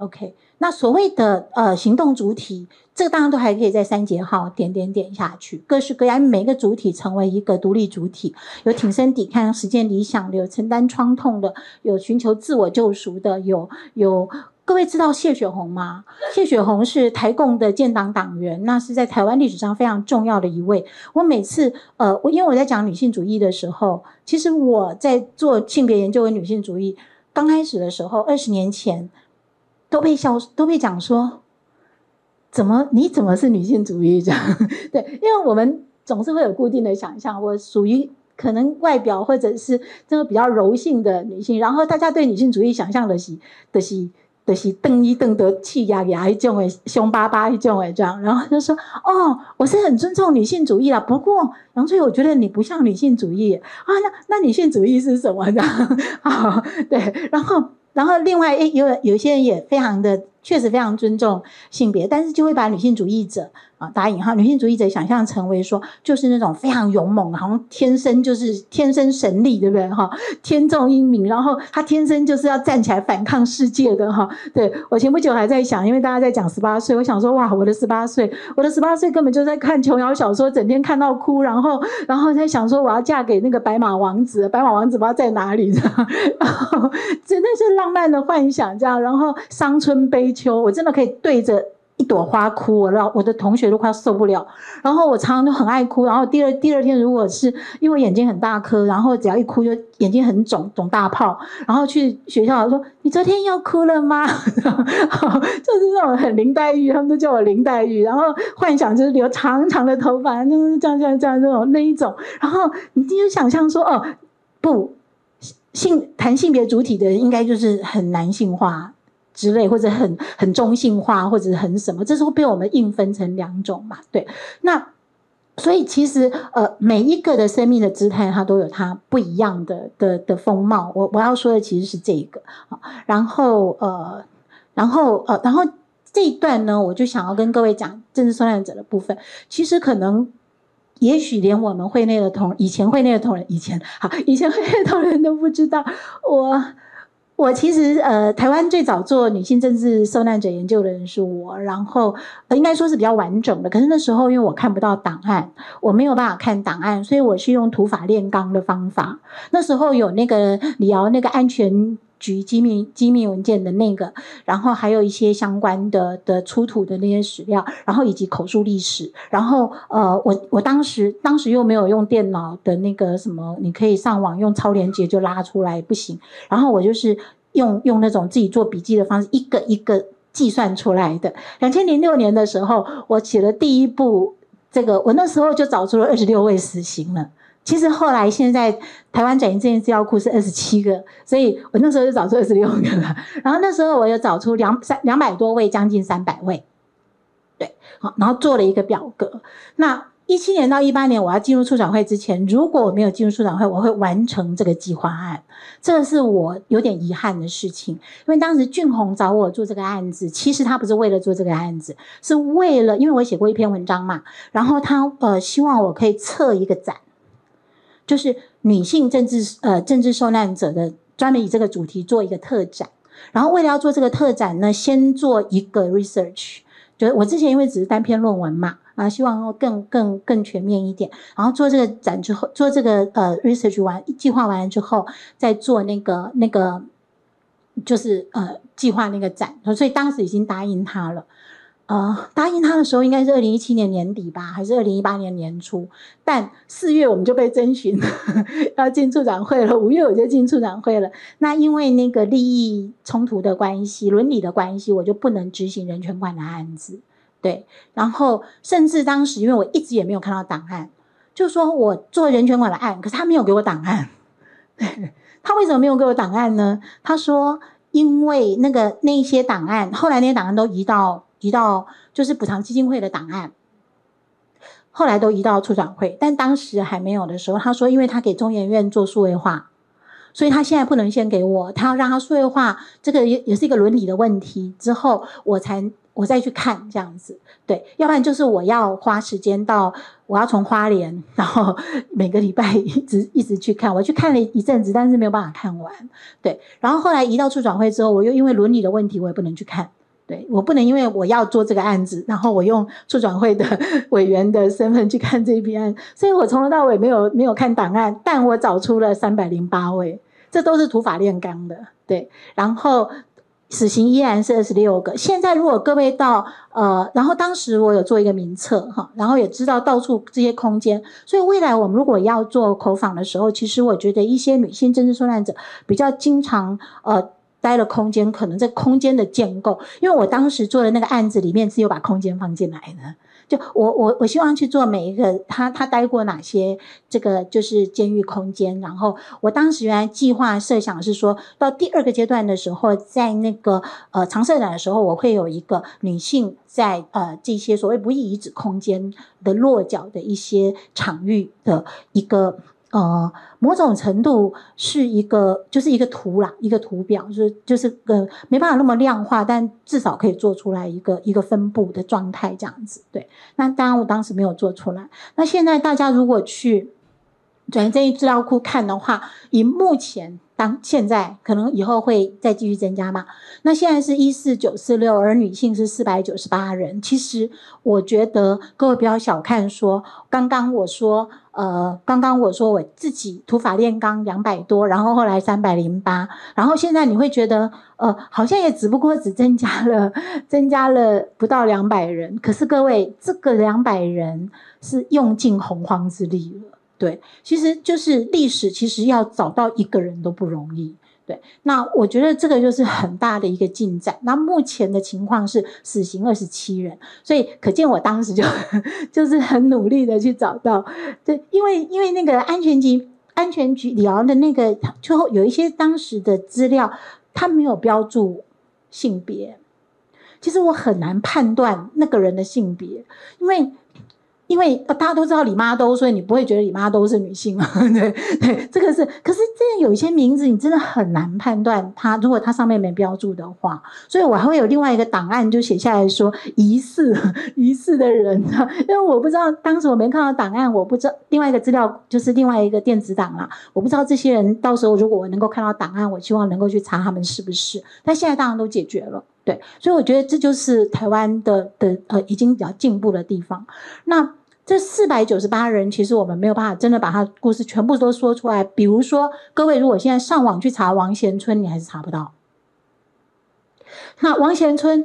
OK，那所谓的呃行动主体，这个当然都还可以在三节号点点点下去，各式各样，每个主体成为一个独立主体，有挺身抵抗、实践理想的，有承担创痛的，有寻求自我救赎的，有有各位知道谢雪红吗？谢雪红是台共的建党党员，那是在台湾历史上非常重要的一位。我每次呃，我因为我在讲女性主义的时候，其实我在做性别研究跟女性主义刚开始的时候，二十年前。都被笑，都被讲说，怎么你怎么是女性主义者？对，因为我们总是会有固定的想象，我属于可能外表或者是这个比较柔性的女性，然后大家对女性主义想象的是的是的是瞪一瞪的气压压一种诶，凶巴巴一种诶这样，然后就说哦，我是很尊重女性主义啦，不过杨翠，我觉得你不像女性主义啊，那那女性主义是什么呢？啊，对，然后。然后，另外，诶，有有些人也非常的，确实非常尊重性别，但是就会把女性主义者。啊，打引号，女性主义者想象成为说，就是那种非常勇猛，好像天生就是天生神力，对不对？哈，天纵英明，然后他天生就是要站起来反抗世界的哈。对，我前不久还在想，因为大家在讲十八岁，我想说，哇，我的十八岁，我的十八岁根本就在看琼瑶小说，整天看到哭，然后，然后在想说，我要嫁给那个白马王子，白马王子不知道在哪里，然后真的是浪漫的幻想，这样，然后伤春悲秋，我真的可以对着。一朵花哭，我让我的同学都快受不了。然后我常常都很爱哭。然后第二第二天，如果是因为眼睛很大颗，然后只要一哭就眼睛很肿，肿大泡。然后去学校说：“你昨天又哭了吗？” 就是那种很林黛玉，他们都叫我林黛玉。然后幻想就是留长长的头发，就是这样这样这样那种那一种。然后你就想象说：“哦，不，性谈性别主体的应该就是很男性化。”之类，或者很很中性化，或者很什么，这是会被我们硬分成两种嘛？对，那所以其实呃，每一个的生命的姿态，它都有它不一样的的的风貌。我我要说的其实是这个啊，然后呃，然后呃，然后这一段呢，我就想要跟各位讲政治受难者的部分。其实可能，也许连我们会内的同以前会内的同仁，以前好，以前会内的同仁都不知道我。我其实呃，台湾最早做女性政治受难者研究的人是我，然后，应该说是比较完整的。可是那时候因为我看不到档案，我没有办法看档案，所以我是用土法炼钢的方法。那时候有那个李敖那个安全局机密机密文件的那个，然后还有一些相关的的出土的那些史料，然后以及口述历史，然后呃，我我当时当时又没有用电脑的那个什么，你可以上网用超连接就拉出来不行，然后我就是用用那种自己做笔记的方式，一个一个计算出来的。两千零六年的时候，我写了第一部这个，我那时候就找出了二十六位死刑了。其实后来，现在台湾转移证件资料库是二十七个，所以我那时候就找出二十六个了。然后那时候我又找出两三两百多位，将近三百位，对，好，然后做了一个表格。那一七年到一八年，我要进入促转会之前，如果我没有进入促转会，我会完成这个计划案。这是我有点遗憾的事情，因为当时俊宏找我做这个案子，其实他不是为了做这个案子，是为了因为我写过一篇文章嘛，然后他呃希望我可以策一个展。就是女性政治呃政治受难者的，专门以这个主题做一个特展。然后为了要做这个特展呢，先做一个 research，就是我之前因为只是单篇论文嘛，啊，希望更更更全面一点。然后做这个展之后，做这个呃 research 完计划完了之后，再做那个那个就是呃计划那个展。所以当时已经答应他了。呃，答应他的时候应该是二零一七年年底吧，还是二零一八年年初？但四月我们就被征询要进处长会了，五月我就进处长会了。那因为那个利益冲突的关系、伦理的关系，我就不能执行人权馆的案子。对，然后甚至当时因为我一直也没有看到档案，就说我做人权馆的案，可是他没有给我档案。他为什么没有给我档案呢？他说因为那个那些档案，后来那些档案都移到。移到就是补偿基金会的档案，后来都移到处长会，但当时还没有的时候，他说，因为他给中研院做数位化，所以他现在不能先给我，他要让他数位化，这个也也是一个伦理的问题，之后我才我再去看这样子，对，要不然就是我要花时间到，我要从花莲，然后 每个礼拜一直一直去看，我去看了一阵子，但是没有办法看完，对，然后后来移到处长会之后，我又因为伦理的问题，我也不能去看。对，我不能因为我要做这个案子，然后我用促转会的 委员的身份去看这一批案，所以我从头到尾没有没有看档案，但我找出了三百零八位，这都是土法炼钢的。对，然后死刑依然是二十六个。现在如果各位到呃，然后当时我有做一个名册哈，然后也知道到处这些空间，所以未来我们如果要做口访的时候，其实我觉得一些女性政治受难者比较经常呃。待了空间，可能这空间的建构，因为我当时做的那个案子里面是有把空间放进来的。就我我我希望去做每一个他他待过哪些这个就是监狱空间，然后我当时原来计划设想是说到第二个阶段的时候，在那个呃常设展的时候，我会有一个女性在呃这些所谓不义遗址空间的落脚的一些场域的一个。呃，某种程度是一个，就是一个图啦，一个图表，就是就是个没办法那么量化，但至少可以做出来一个一个分布的状态这样子。对，那当然我当时没有做出来。那现在大家如果去转型正义资料库看的话，以目前。当现在可能以后会再继续增加嘛？那现在是一四九四六，而女性是四百九十八人。其实我觉得各位不要小看说，刚刚我说，呃，刚刚我说我自己土法炼钢两百多，然后后来三百零八，然后现在你会觉得，呃，好像也只不过只增加了 增加了不到两百人。可是各位，这个两百人是用尽洪荒之力了。对，其实就是历史，其实要找到一个人都不容易。对，那我觉得这个就是很大的一个进展。那目前的情况是死刑二十七人，所以可见我当时就 就是很努力的去找到。对，因为因为那个安全局安全局里昂的那个，最后有一些当时的资料，他没有标注性别。其实我很难判断那个人的性别，因为。因为大家都知道李妈兜，所以你不会觉得李妈兜是女性啊？对对，这个是。可是真的有一些名字，你真的很难判断他。如果他上面没标注的话，所以我还会有另外一个档案，就写下来说疑似 疑似的人。因为我不知道当时我没看到档案，我不知道另外一个资料就是另外一个电子档啦。我不知道这些人到时候如果我能够看到档案，我希望能够去查他们是不是。但现在当然都解决了，对。所以我觉得这就是台湾的的呃已经比较进步的地方。那。这四百九十八人，其实我们没有办法真的把他故事全部都说出来。比如说，各位如果现在上网去查王贤春，你还是查不到。那王贤春，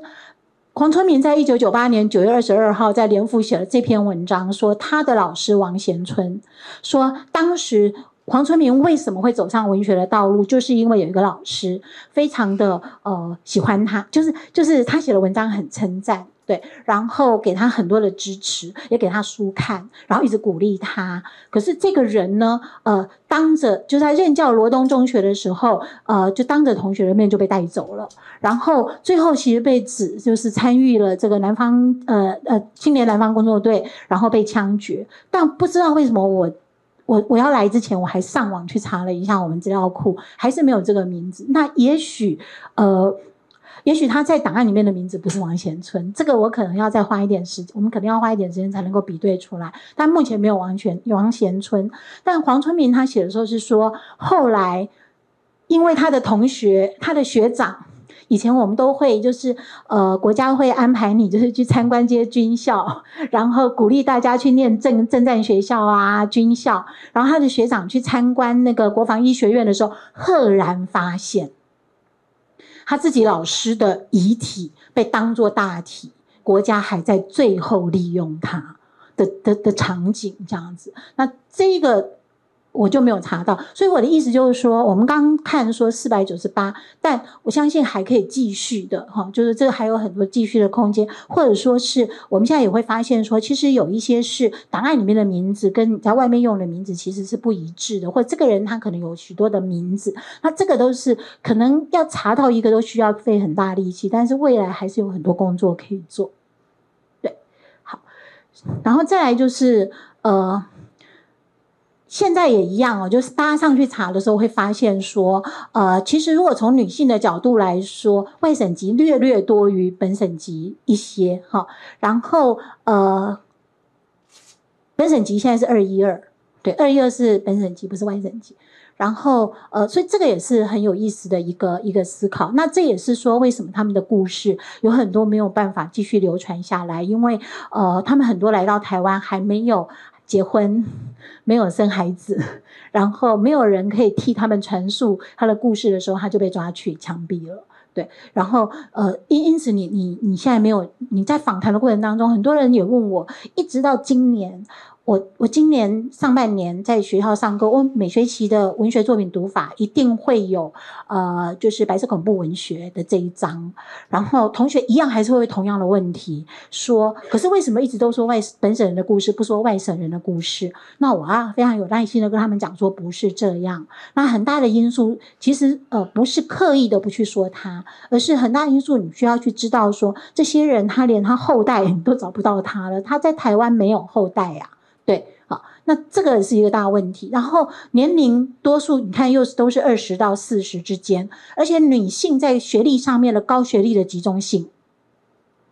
黄春明在一九九八年九月二十二号在联府写了这篇文章，说他的老师王贤春说，当时黄春明为什么会走上文学的道路，就是因为有一个老师非常的呃喜欢他，就是就是他写的文章很称赞。对，然后给他很多的支持，也给他书看，然后一直鼓励他。可是这个人呢，呃，当着就在任教罗东中学的时候，呃，就当着同学的面就被带走了。然后最后其实被指就是参与了这个南方呃呃青年南方工作队，然后被枪决。但不知道为什么我我我要来之前，我还上网去查了一下我们资料库，还是没有这个名字。那也许呃。也许他在档案里面的名字不是王贤春，这个我可能要再花一点时间，我们可能要花一点时间才能够比对出来。但目前没有王贤王贤春，但黄春明他写的时候是说，后来因为他的同学，他的学长。以前我们都会就是呃，国家会安排你就是去参观这些军校，然后鼓励大家去念政政战学校啊、军校。然后他的学长去参观那个国防医学院的时候，赫然发现他自己老师的遗体被当作大体，国家还在最后利用他的的的场景这样子。那这个。我就没有查到，所以我的意思就是说，我们刚看说四百九十八，但我相信还可以继续的哈，就是这个还有很多继续的空间，或者说是我们现在也会发现说，其实有一些是档案里面的名字跟你在外面用的名字其实是不一致的，或者这个人他可能有许多的名字，那这个都是可能要查到一个都需要费很大力气，但是未来还是有很多工作可以做，对，好，然后再来就是呃。现在也一样哦，就是大家上去查的时候会发现说，呃，其实如果从女性的角度来说，外省籍略略多于本省籍一些哈。然后呃，本省籍现在是二一二，对，二一二是本省籍，不是外省籍。然后呃，所以这个也是很有意思的一个一个思考。那这也是说，为什么他们的故事有很多没有办法继续流传下来？因为呃，他们很多来到台湾还没有。结婚没有生孩子，然后没有人可以替他们传述他的故事的时候，他就被抓去枪毙了。对，然后呃，因因此你你你现在没有你在访谈的过程当中，很多人也问我，一直到今年。我我今年上半年在学校上课，我每学期的文学作品读法一定会有，呃，就是白色恐怖文学的这一章，然后同学一样还是会问同样的问题，说，可是为什么一直都说外本省人的故事，不说外省人的故事？那我啊非常有耐心的跟他们讲说，不是这样。那很大的因素其实呃不是刻意的不去说他，而是很大因素你需要去知道说，这些人他连他后代 都找不到他了，他在台湾没有后代呀、啊。对，好，那这个是一个大问题。然后年龄多数，你看又是都是二十到四十之间，而且女性在学历上面的高学历的集中性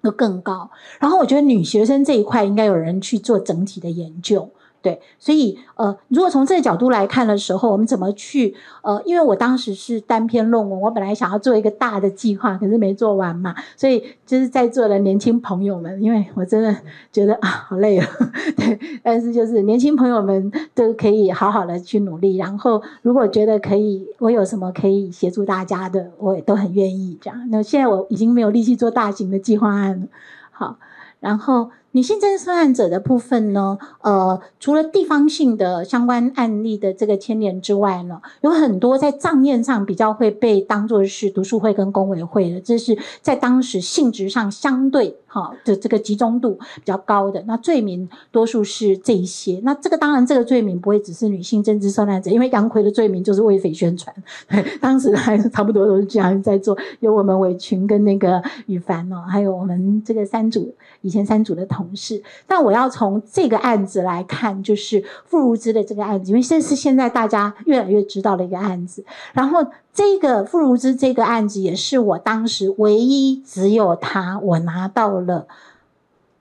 又更高。然后我觉得女学生这一块应该有人去做整体的研究。对，所以呃，如果从这个角度来看的时候，我们怎么去呃，因为我当时是单篇论文，我本来想要做一个大的计划，可是没做完嘛，所以就是在座的年轻朋友们，因为我真的觉得啊，好累了，对，但是就是年轻朋友们都可以好好的去努力，然后如果觉得可以，我有什么可以协助大家的，我也都很愿意这样。那现在我已经没有力气做大型的计划案了，好，然后。女性真实受害者的部分呢，呃，除了地方性的相关案例的这个牵连之外呢，有很多在账面上比较会被当作是读书会跟公委会的，这是在当时性质上相对哈的这个集中度比较高的。那罪名多数是这一些。那这个当然这个罪名不会只是女性真实受害者，因为杨奎的罪名就是为匪宣传，当时还是差不多都是这样在做。有我们伟群跟那个羽凡哦，还有我们这个三组以前三组的同。同事，但我要从这个案子来看，就是傅如芝的这个案子，因为这是现在大家越来越知道的一个案子。然后，这个傅如芝这个案子也是我当时唯一只有他，我拿到了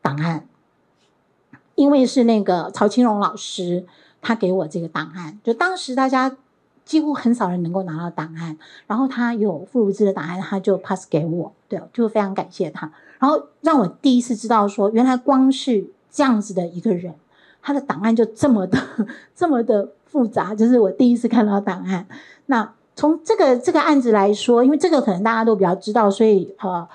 档案，因为是那个曹清荣老师他给我这个档案，就当时大家几乎很少人能够拿到档案，然后他有傅如芝的档案，他就 pass 给我，对，就非常感谢他。然后让我第一次知道说，原来光是这样子的一个人，他的档案就这么的 这么的复杂，就是我第一次看到档案。那从这个这个案子来说，因为这个可能大家都比较知道，所以呃。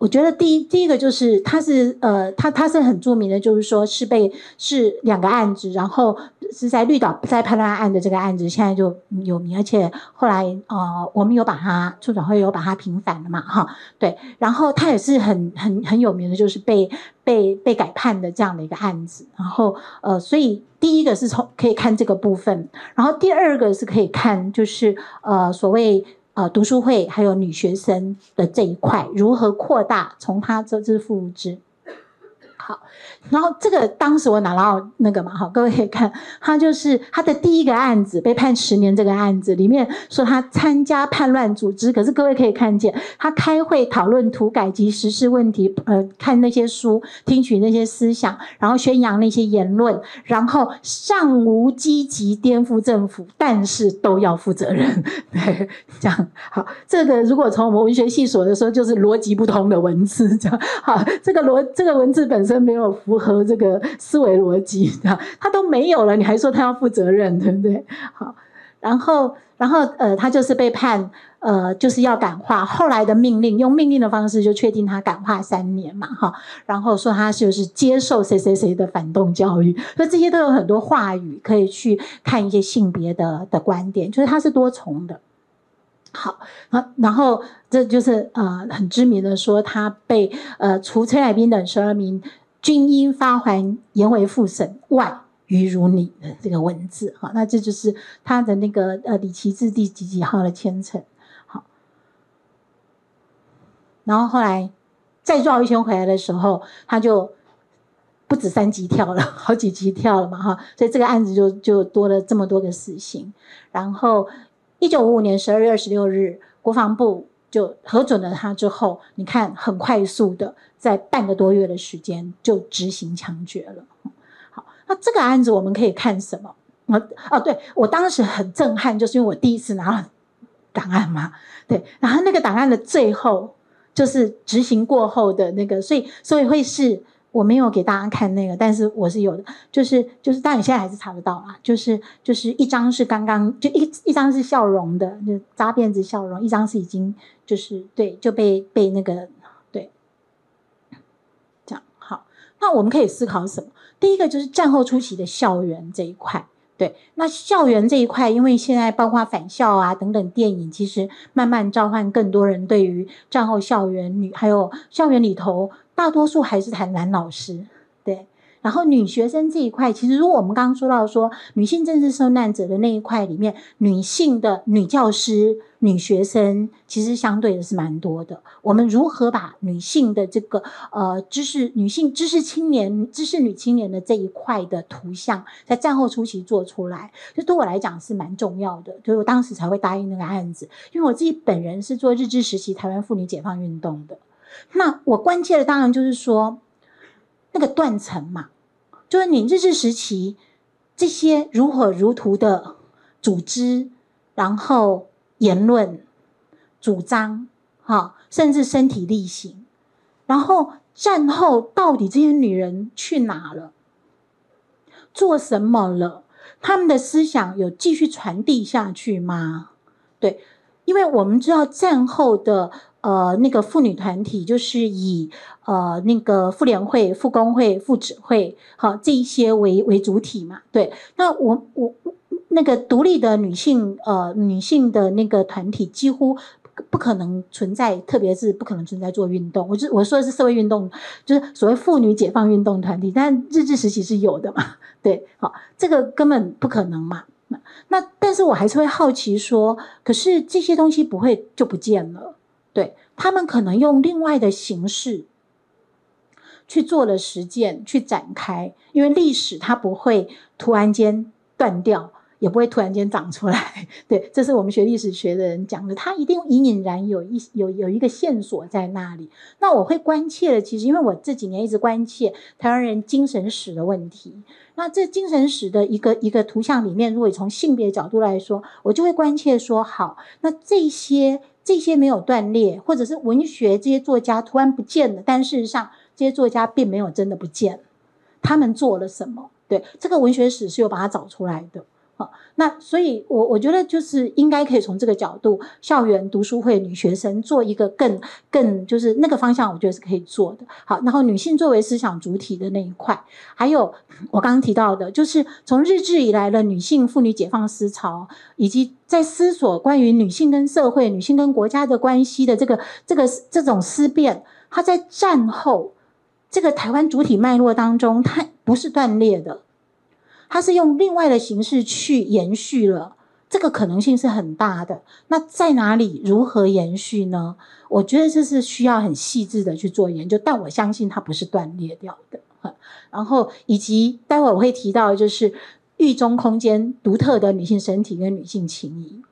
我觉得第一第一个就是他是呃他他是很著名的，就是说是被是两个案子，然后是在绿岛在叛乱案的这个案子现在就有名，而且后来呃我们有把它促转会有把它平反了嘛哈，对，然后他也是很很很有名的，就是被被被改判的这样的一个案子，然后呃所以第一个是从可以看这个部分，然后第二个是可以看就是呃所谓。呃，读书会还有女学生的这一块如何扩大？从他这这是傅如芝。好，然后这个当时我拿到那个嘛，好，各位可以看，他就是他的第一个案子被判十年，这个案子里面说他参加叛乱组织，可是各位可以看见他开会讨论土改及时事问题，呃，看那些书，听取那些思想，然后宣扬那些言论，然后尚无积极颠覆政府，但是都要负责任，对，这样好，这个如果从我们文学系所的时候，就是逻辑不通的文字，这样好，这个逻这个文字本身。真没有符合这个思维逻辑，的，他都没有了，你还说他要负责任，对不对？好，然后，然后，呃，他就是被判，呃，就是要感化。后来的命令用命令的方式就确定他感化三年嘛，哈，然后说他就是接受谁谁谁的反动教育，所以这些都有很多话语可以去看一些性别的的观点，就是他是多重的。好，然后这就是呃很知名的说他被呃除崔海斌等十二名。均应发还颜为复审外，余如你的这个文字，好，那这就是他的那个呃李奇志第几几号的签呈，好，然后后来再绕一圈回来的时候，他就不止三级跳了，好几级跳了嘛，哈，所以这个案子就就多了这么多个死刑。然后一九五五年十二月二十六日，国防部就核准了他之后，你看很快速的。在半个多月的时间就执行枪决了。好，那这个案子我们可以看什么？我哦，对，我当时很震撼，就是因为我第一次拿到档案嘛。对，然后那个档案的最后就是执行过后的那个，所以所以会是我没有给大家看那个，但是我是有的，就是就是，当然你现在还是查得到啊。就是就是一张是刚刚就一一张是笑容的，就扎辫子笑容；一张是已经就是对就被被那个对，这样好。那我们可以思考什么？第一个就是战后初期的校园这一块，对，那校园这一块，因为现在包括返校啊等等电影，其实慢慢召唤更多人对于战后校园女，还有校园里头，大多数还是谈男老师，对。然后女学生这一块，其实如果我们刚刚说到说女性政治受难者的那一块里面，女性的女教师、女学生，其实相对的是蛮多的。我们如何把女性的这个呃知识、女性知识青年、知识女青年的这一块的图像，在战后初期做出来，就对我来讲是蛮重要的。所以我当时才会答应那个案子，因为我自己本人是做日治时期台湾妇女解放运动的。那我关切的当然就是说。那个断层嘛，就是你日治时期这些如火如荼的组织，然后言论、主张，哈，甚至身体力行，然后战后到底这些女人去哪了？做什么了？他们的思想有继续传递下去吗？对，因为我们知道战后的。呃，那个妇女团体就是以呃那个妇联会、妇工会、妇指会，好这一些为为主体嘛。对，那我我那个独立的女性呃女性的那个团体几乎不可能存在，特别是不可能存在做运动。我就我说的是社会运动，就是所谓妇女解放运动团体，但日治时期是有的嘛。对，好，这个根本不可能嘛。那那但是我还是会好奇说，可是这些东西不会就不见了？对，他们可能用另外的形式去做了实践，去展开，因为历史它不会突然间断掉，也不会突然间长出来。对，这是我们学历史学的人讲的，它一定隐隐然有一有有一个线索在那里。那我会关切的，其实因为我这几年一直关切台湾人精神史的问题。那这精神史的一个一个图像里面，如果从性别角度来说，我就会关切说：好，那这些。这些没有断裂，或者是文学这些作家突然不见了，但事实上这些作家并没有真的不见，他们做了什么？对，这个文学史是有把它找出来的。那所以我，我觉得就是应该可以从这个角度，校园读书会女学生做一个更更就是那个方向，我觉得是可以做的。好，然后女性作为思想主体的那一块，还有我刚刚提到的，就是从日治以来的女性妇女解放思潮，以及在思索关于女性跟社会、女性跟国家的关系的这个这个这种思辨，它在战后这个台湾主体脉络当中，它不是断裂的。它是用另外的形式去延续了，这个可能性是很大的。那在哪里，如何延续呢？我觉得这是需要很细致的去做研究，但我相信它不是断裂掉的。然后以及待会我会提到，就是狱中空间独特的女性身体跟女性情谊。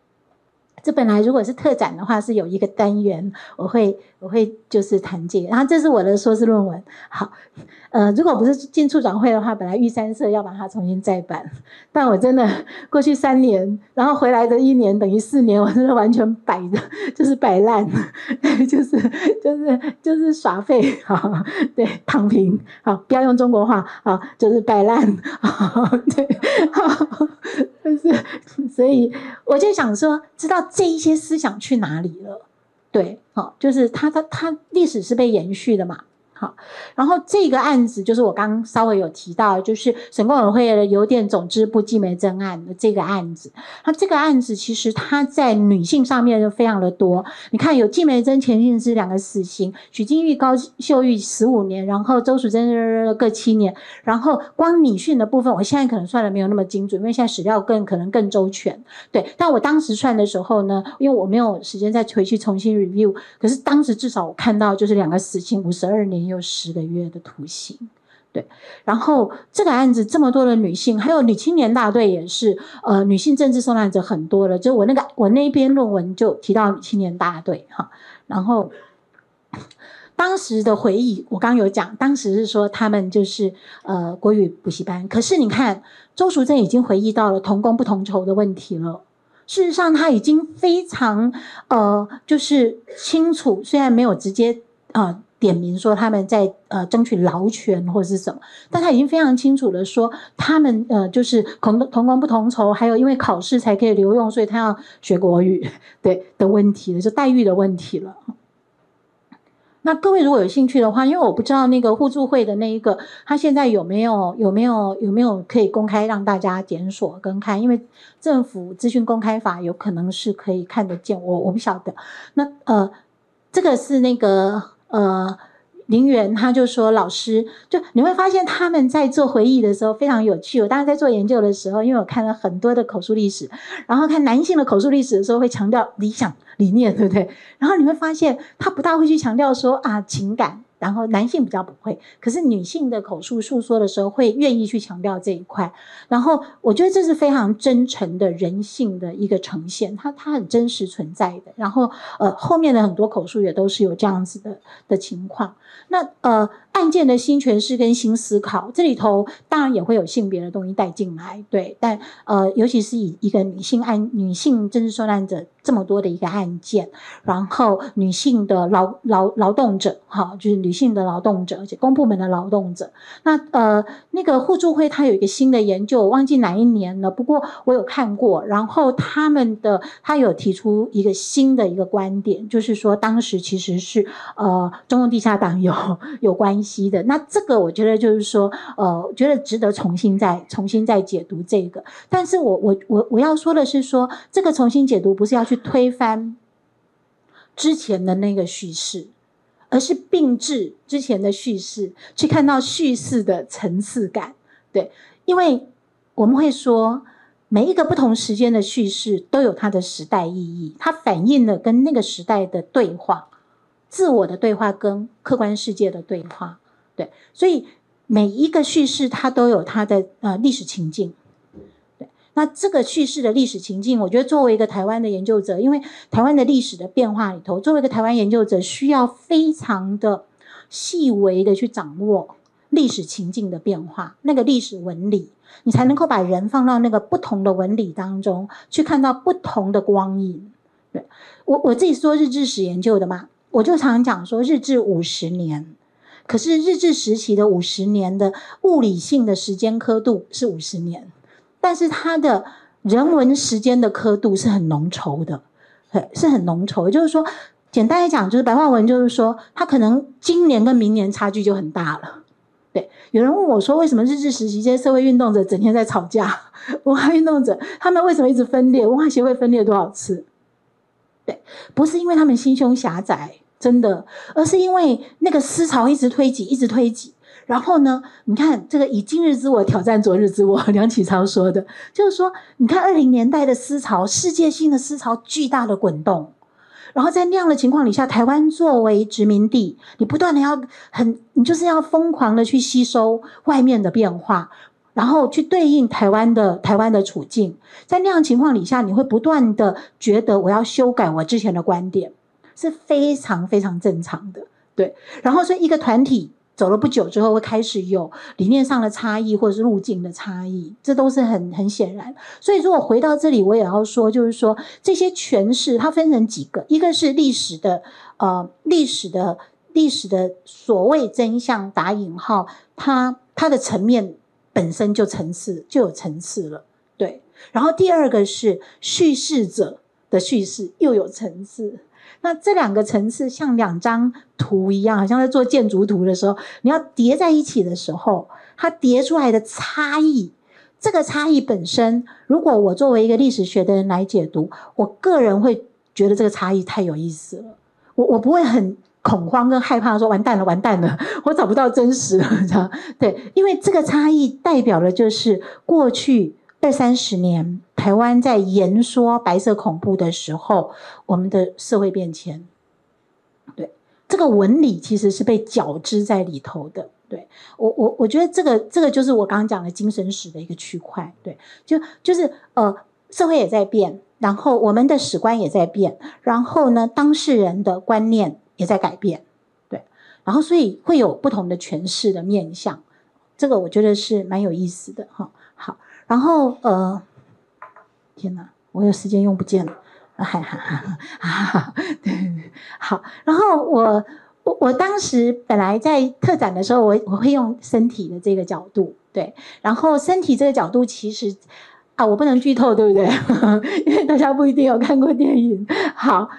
这本来如果是特展的话，是有一个单元，我会我会就是谈这个。然后这是我的硕士论文。好，呃，如果不是进处长会的话，本来玉山社要把它重新再版，但我真的过去三年，然后回来的一年等于四年，我真的完全摆的，就是摆烂，就是就是就是耍废，好，对，躺平，好，不要用中国话，好，就是摆烂，好，对，好。就是，所以我就想说，知道这一些思想去哪里了？对，好，就是他他他历史是被延续的嘛。好，然后这个案子就是我刚稍微有提到，就是省共委会的邮电总支部纪梅珍案的这个案子。那这个案子其实它在女性上面就非常的多。你看，有季梅珍、钱信之两个死刑，许金玉、高秀玉十五年，然后周淑珍各七年。然后光女性的部分，我现在可能算的没有那么精准，因为现在史料更可能更周全。对，但我当时算的时候呢，因为我没有时间再回去重新 review，可是当时至少我看到就是两个死刑，五十二年。有十个月的徒刑，对。然后这个案子这么多的女性，还有女青年大队也是，呃，女性政治受难者很多了。就我那个我那篇论文就提到女青年大队哈。然后当时的回忆，我刚有讲，当时是说他们就是呃国语补习班。可是你看，周淑贞已经回忆到了同工不同酬的问题了。事实上，他已经非常呃就是清楚，虽然没有直接啊。点名说他们在呃争取劳权或者是什么，但他已经非常清楚的说，他们呃就是同同工不同酬，还有因为考试才可以留用，所以他要学国语，对的问题了，就待遇的问题了。那各位如果有兴趣的话，因为我不知道那个互助会的那一个，他现在有没有有没有有没有可以公开让大家检索跟看，因为政府资讯公开法有可能是可以看得见，我我不晓得。那呃，这个是那个。呃，林园他就说，老师就你会发现他们在做回忆的时候非常有趣。我当时在做研究的时候，因为我看了很多的口述历史，然后看男性的口述历史的时候，会强调理想理念，对不对？然后你会发现他不大会去强调说啊情感。然后男性比较不会，可是女性的口述诉说的时候会愿意去强调这一块。然后我觉得这是非常真诚的人性的一个呈现，它它很真实存在的。然后呃后面的很多口述也都是有这样子的的情况。那呃。案件的新诠释跟新思考，这里头当然也会有性别的东西带进来，对，但呃，尤其是以一个女性案、女性政治受难者这么多的一个案件，然后女性的劳劳劳动者，哈，就是女性的劳动者，而且公部门的劳动者，那呃，那个互助会它有一个新的研究，我忘记哪一年了，不过我有看过，然后他们的他有提出一个新的一个观点，就是说当时其实是呃，中共地下党员有有关系。的那这个，我觉得就是说，呃，觉得值得重新再重新再解读这个。但是我我我我要说的是说，这个重新解读不是要去推翻之前的那个叙事，而是并置之前的叙事，去看到叙事的层次感。对，因为我们会说，每一个不同时间的叙事都有它的时代意义，它反映了跟那个时代的对话。自我的对话跟客观世界的对话，对，所以每一个叙事它都有它的呃历史情境，对，那这个叙事的历史情境，我觉得作为一个台湾的研究者，因为台湾的历史的变化里头，作为一个台湾研究者，需要非常的细微的去掌握历史情境的变化，那个历史纹理，你才能够把人放到那个不同的纹理当中，去看到不同的光影。对，我我自己是做日治史研究的嘛。我就常讲说，日治五十年，可是日治时期的五十年的物理性的时间刻度是五十年，但是它的人文时间的刻度是很浓稠的，对，是很浓稠。也就是说，简单来讲，就是白话文，就是说，它可能今年跟明年差距就很大了。对，有人问我说，为什么日治时期这些社会运动者整天在吵架？文化运动者他们为什么一直分裂？文化协会分裂多少次？对，不是因为他们心胸狭窄，真的，而是因为那个思潮一直推挤，一直推挤。然后呢，你看这个以今日之我挑战昨日之我，梁启超说的，就是说，你看二零年代的思潮，世界性的思潮巨大的滚动。然后在那样的情况底下，台湾作为殖民地，你不断的要很，你就是要疯狂的去吸收外面的变化，然后去对应台湾的台湾的处境。在那样情况底下，你会不断的觉得我要修改我之前的观点，是非常非常正常的。对，然后所以一个团体。走了不久之后，会开始有理念上的差异，或者是路径的差异，这都是很很显然。所以，如果回到这里，我也要说，就是说这些诠释它分成几个，一个是历史的，呃，历史的历史的所谓真相打引号，它它的层面本身就层次就有层次了，对。然后第二个是叙事者的叙事又有层次。那这两个层次像两张图一样，好像在做建筑图的时候，你要叠在一起的时候，它叠出来的差异，这个差异本身，如果我作为一个历史学的人来解读，我个人会觉得这个差异太有意思了。我我不会很恐慌跟害怕说完蛋了，完蛋了，我找不到真实了，这样对，因为这个差异代表的就是过去。二三十年，台湾在言说白色恐怖的时候，我们的社会变迁，对这个纹理其实是被绞织在里头的。对我，我我觉得这个这个就是我刚刚讲的精神史的一个区块。对，就就是呃，社会也在变，然后我们的史观也在变，然后呢，当事人的观念也在改变。对，然后所以会有不同的诠释的面向，这个我觉得是蛮有意思的哈。好。然后呃，天哪，我有时间用不见了，哈哈哈哈哈，对，好。然后我我我当时本来在特展的时候，我我会用身体的这个角度，对。然后身体这个角度其实啊，我不能剧透，对不对？因为大家不一定有看过电影。好。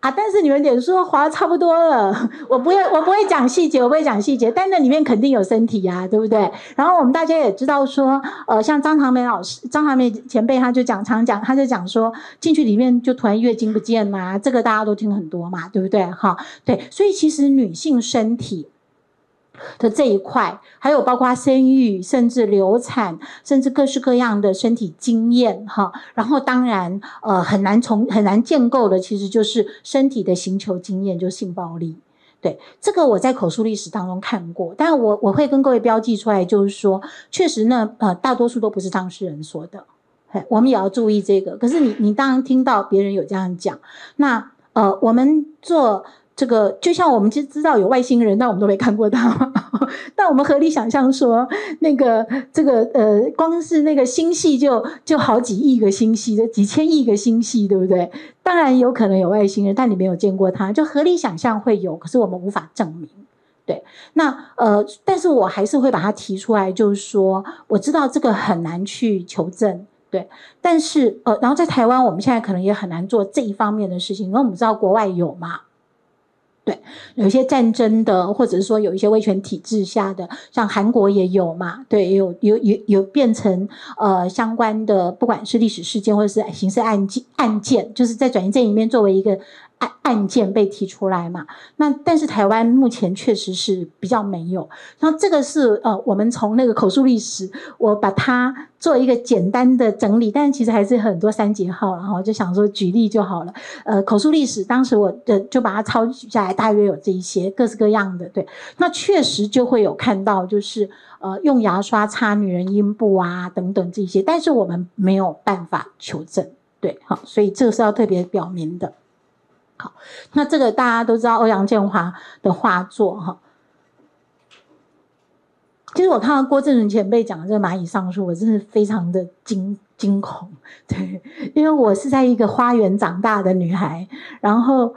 啊！但是你们脸书滑差不多了，我不会，我不会讲细节，我不会讲细节。但那里面肯定有身体呀、啊，对不对？然后我们大家也知道说，呃，像张长梅老师、张长梅前辈，他就讲常讲，他就讲说，进去里面就突然月经不见嘛，这个大家都听很多嘛，对不对？哈，对，所以其实女性身体。的这一块，还有包括生育，甚至流产，甚至各式各样的身体经验，哈。然后当然，呃，很难从很难建构的，其实就是身体的寻求经验，就是性暴力。对，这个我在口述历史当中看过，但我我会跟各位标记出来，就是说，确实呢，呃，大多数都不是当事人说的，嘿，我们也要注意这个。可是你你当然听到别人有这样讲，那呃，我们做。这个就像我们其实知道有外星人，但我们都没看过他。但我们合理想象说，那个这个呃，光是那个星系就就好几亿个星系，几千亿个星系，对不对？当然有可能有外星人，但你没有见过他，就合理想象会有，可是我们无法证明。对，那呃，但是我还是会把它提出来，就是说，我知道这个很难去求证，对，但是呃，然后在台湾，我们现在可能也很难做这一方面的事情，因为我们知道国外有嘛。对，有一些战争的，或者是说有一些威权体制下的，像韩国也有嘛。对，也有有有有变成呃相关的，不管是历史事件或者是刑事案件案件，就是在转型阵营里面作为一个。案案件被提出来嘛？那但是台湾目前确实是比较没有。然后这个是呃，我们从那个口述历史，我把它做一个简单的整理，但是其实还是很多三节号，然后就想说举例就好了。呃，口述历史当时我的就把它抄取下来，大约有这一些各式各样的。对，那确实就会有看到，就是呃，用牙刷擦女人阴部啊等等这些，但是我们没有办法求证。对，好，所以这个是要特别表明的。好，那这个大家都知道欧阳建华的画作哈。其实我看到郭正淳前辈讲的这个蚂蚁上树，我真的非常的惊惊恐，对，因为我是在一个花园长大的女孩，然后。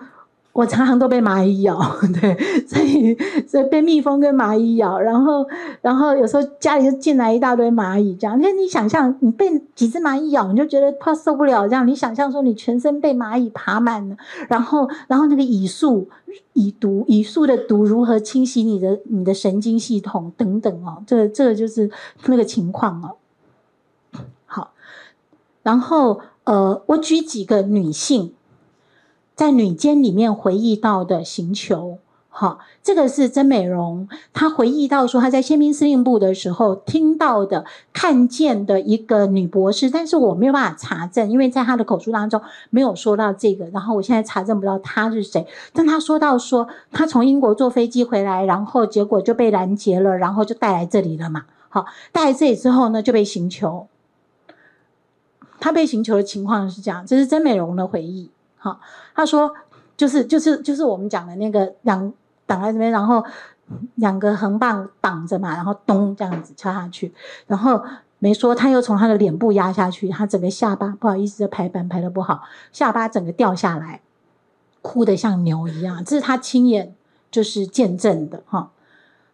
我常常都被蚂蚁咬，对，所以所以被蜜蜂跟蚂蚁咬，然后然后有时候家里就进来一大堆蚂蚁，这样。那你想象你被几只蚂蚁咬，你就觉得快受不了，这样。你想象说你全身被蚂蚁爬满了，然后然后那个蚁素、蚁毒、蚁素的毒如何侵袭你的你的神经系统等等哦，这这就是那个情况哦。好，然后呃，我举几个女性。在女监里面回忆到的刑求，好，这个是曾美容，她回忆到说她在宪兵司令部的时候听到的、看见的一个女博士，但是我没有办法查证，因为在她的口述当中没有说到这个，然后我现在查证不到她是谁。但她说到说她从英国坐飞机回来，然后结果就被拦截了，然后就带来这里了嘛。好，带来这里之后呢，就被刑求。她被刑求的情况是这样，这是曾美容的回忆。好，他说就是就是就是我们讲的那个两。挡在这边，然后两个横棒挡着嘛，然后咚这样子敲下去，然后没说，他又从他的脸部压下去，他整个下巴不好意思，这排版排得不好，下巴整个掉下来，哭得像牛一样，这是他亲眼就是见证的哈。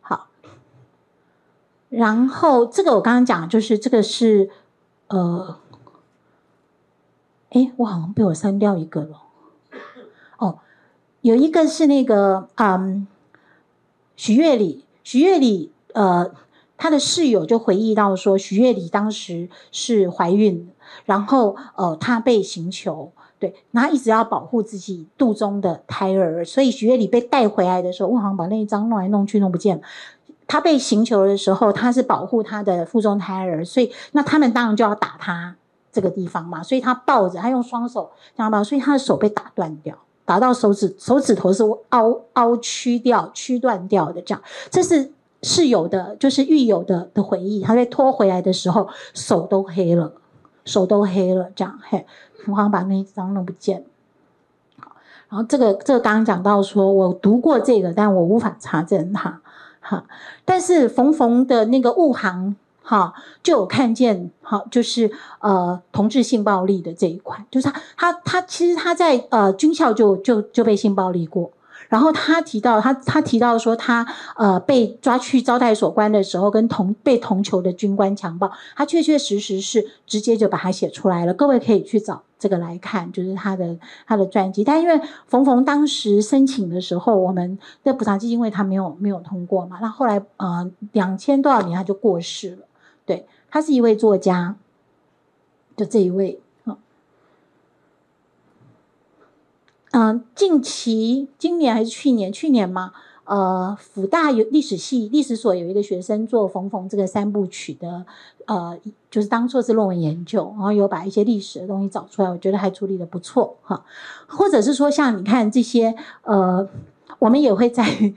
好，然后这个我刚刚讲就是这个是呃，哎，我好像被我删掉一个了。哦有一个是那个，嗯，许月里，许月里，呃，他的室友就回忆到说，许月里当时是怀孕，然后，呃，他被刑求，对，然后一直要保护自己肚中的胎儿，所以许月里被带回来的时候，我好像把那一张弄来弄去弄不见了。他被刑求的时候，他是保护他的腹中胎儿，所以那他们当然就要打他这个地方嘛，所以他抱着，他用双手这样抱，所以他的手被打断掉。打到手指，手指头是凹凹曲掉、曲断掉的，这样，这是室友的，就是狱友的的回忆。他被拖回来的时候，手都黑了，手都黑了，这样，嘿，我好像把那一张弄不见。好，然后这个这个刚刚讲到说，我读过这个，但我无法查证它，哈。但是冯冯的那个误航。好，就有看见，好，就是呃，同志性暴力的这一块，就是他，他，他其实他在呃军校就就就被性暴力过，然后他提到他他提到说他呃被抓去招待所关的时候，跟同被同囚的军官强暴，他确确实实是直接就把它写出来了，各位可以去找这个来看，就是他的他的传记。但因为冯冯当时申请的时候，我们的补偿基金会他没有没有通过嘛，那后来呃两千多少年他就过世了。对，他是一位作家，就这一位，嗯，近期今年还是去年？去年吗？呃，辅大有历史系历史所有一个学生做冯冯这个三部曲的，呃，就是当做是论文研究，然后有把一些历史的东西找出来，我觉得还处理的不错哈。或者是说，像你看这些，呃，我们也会在。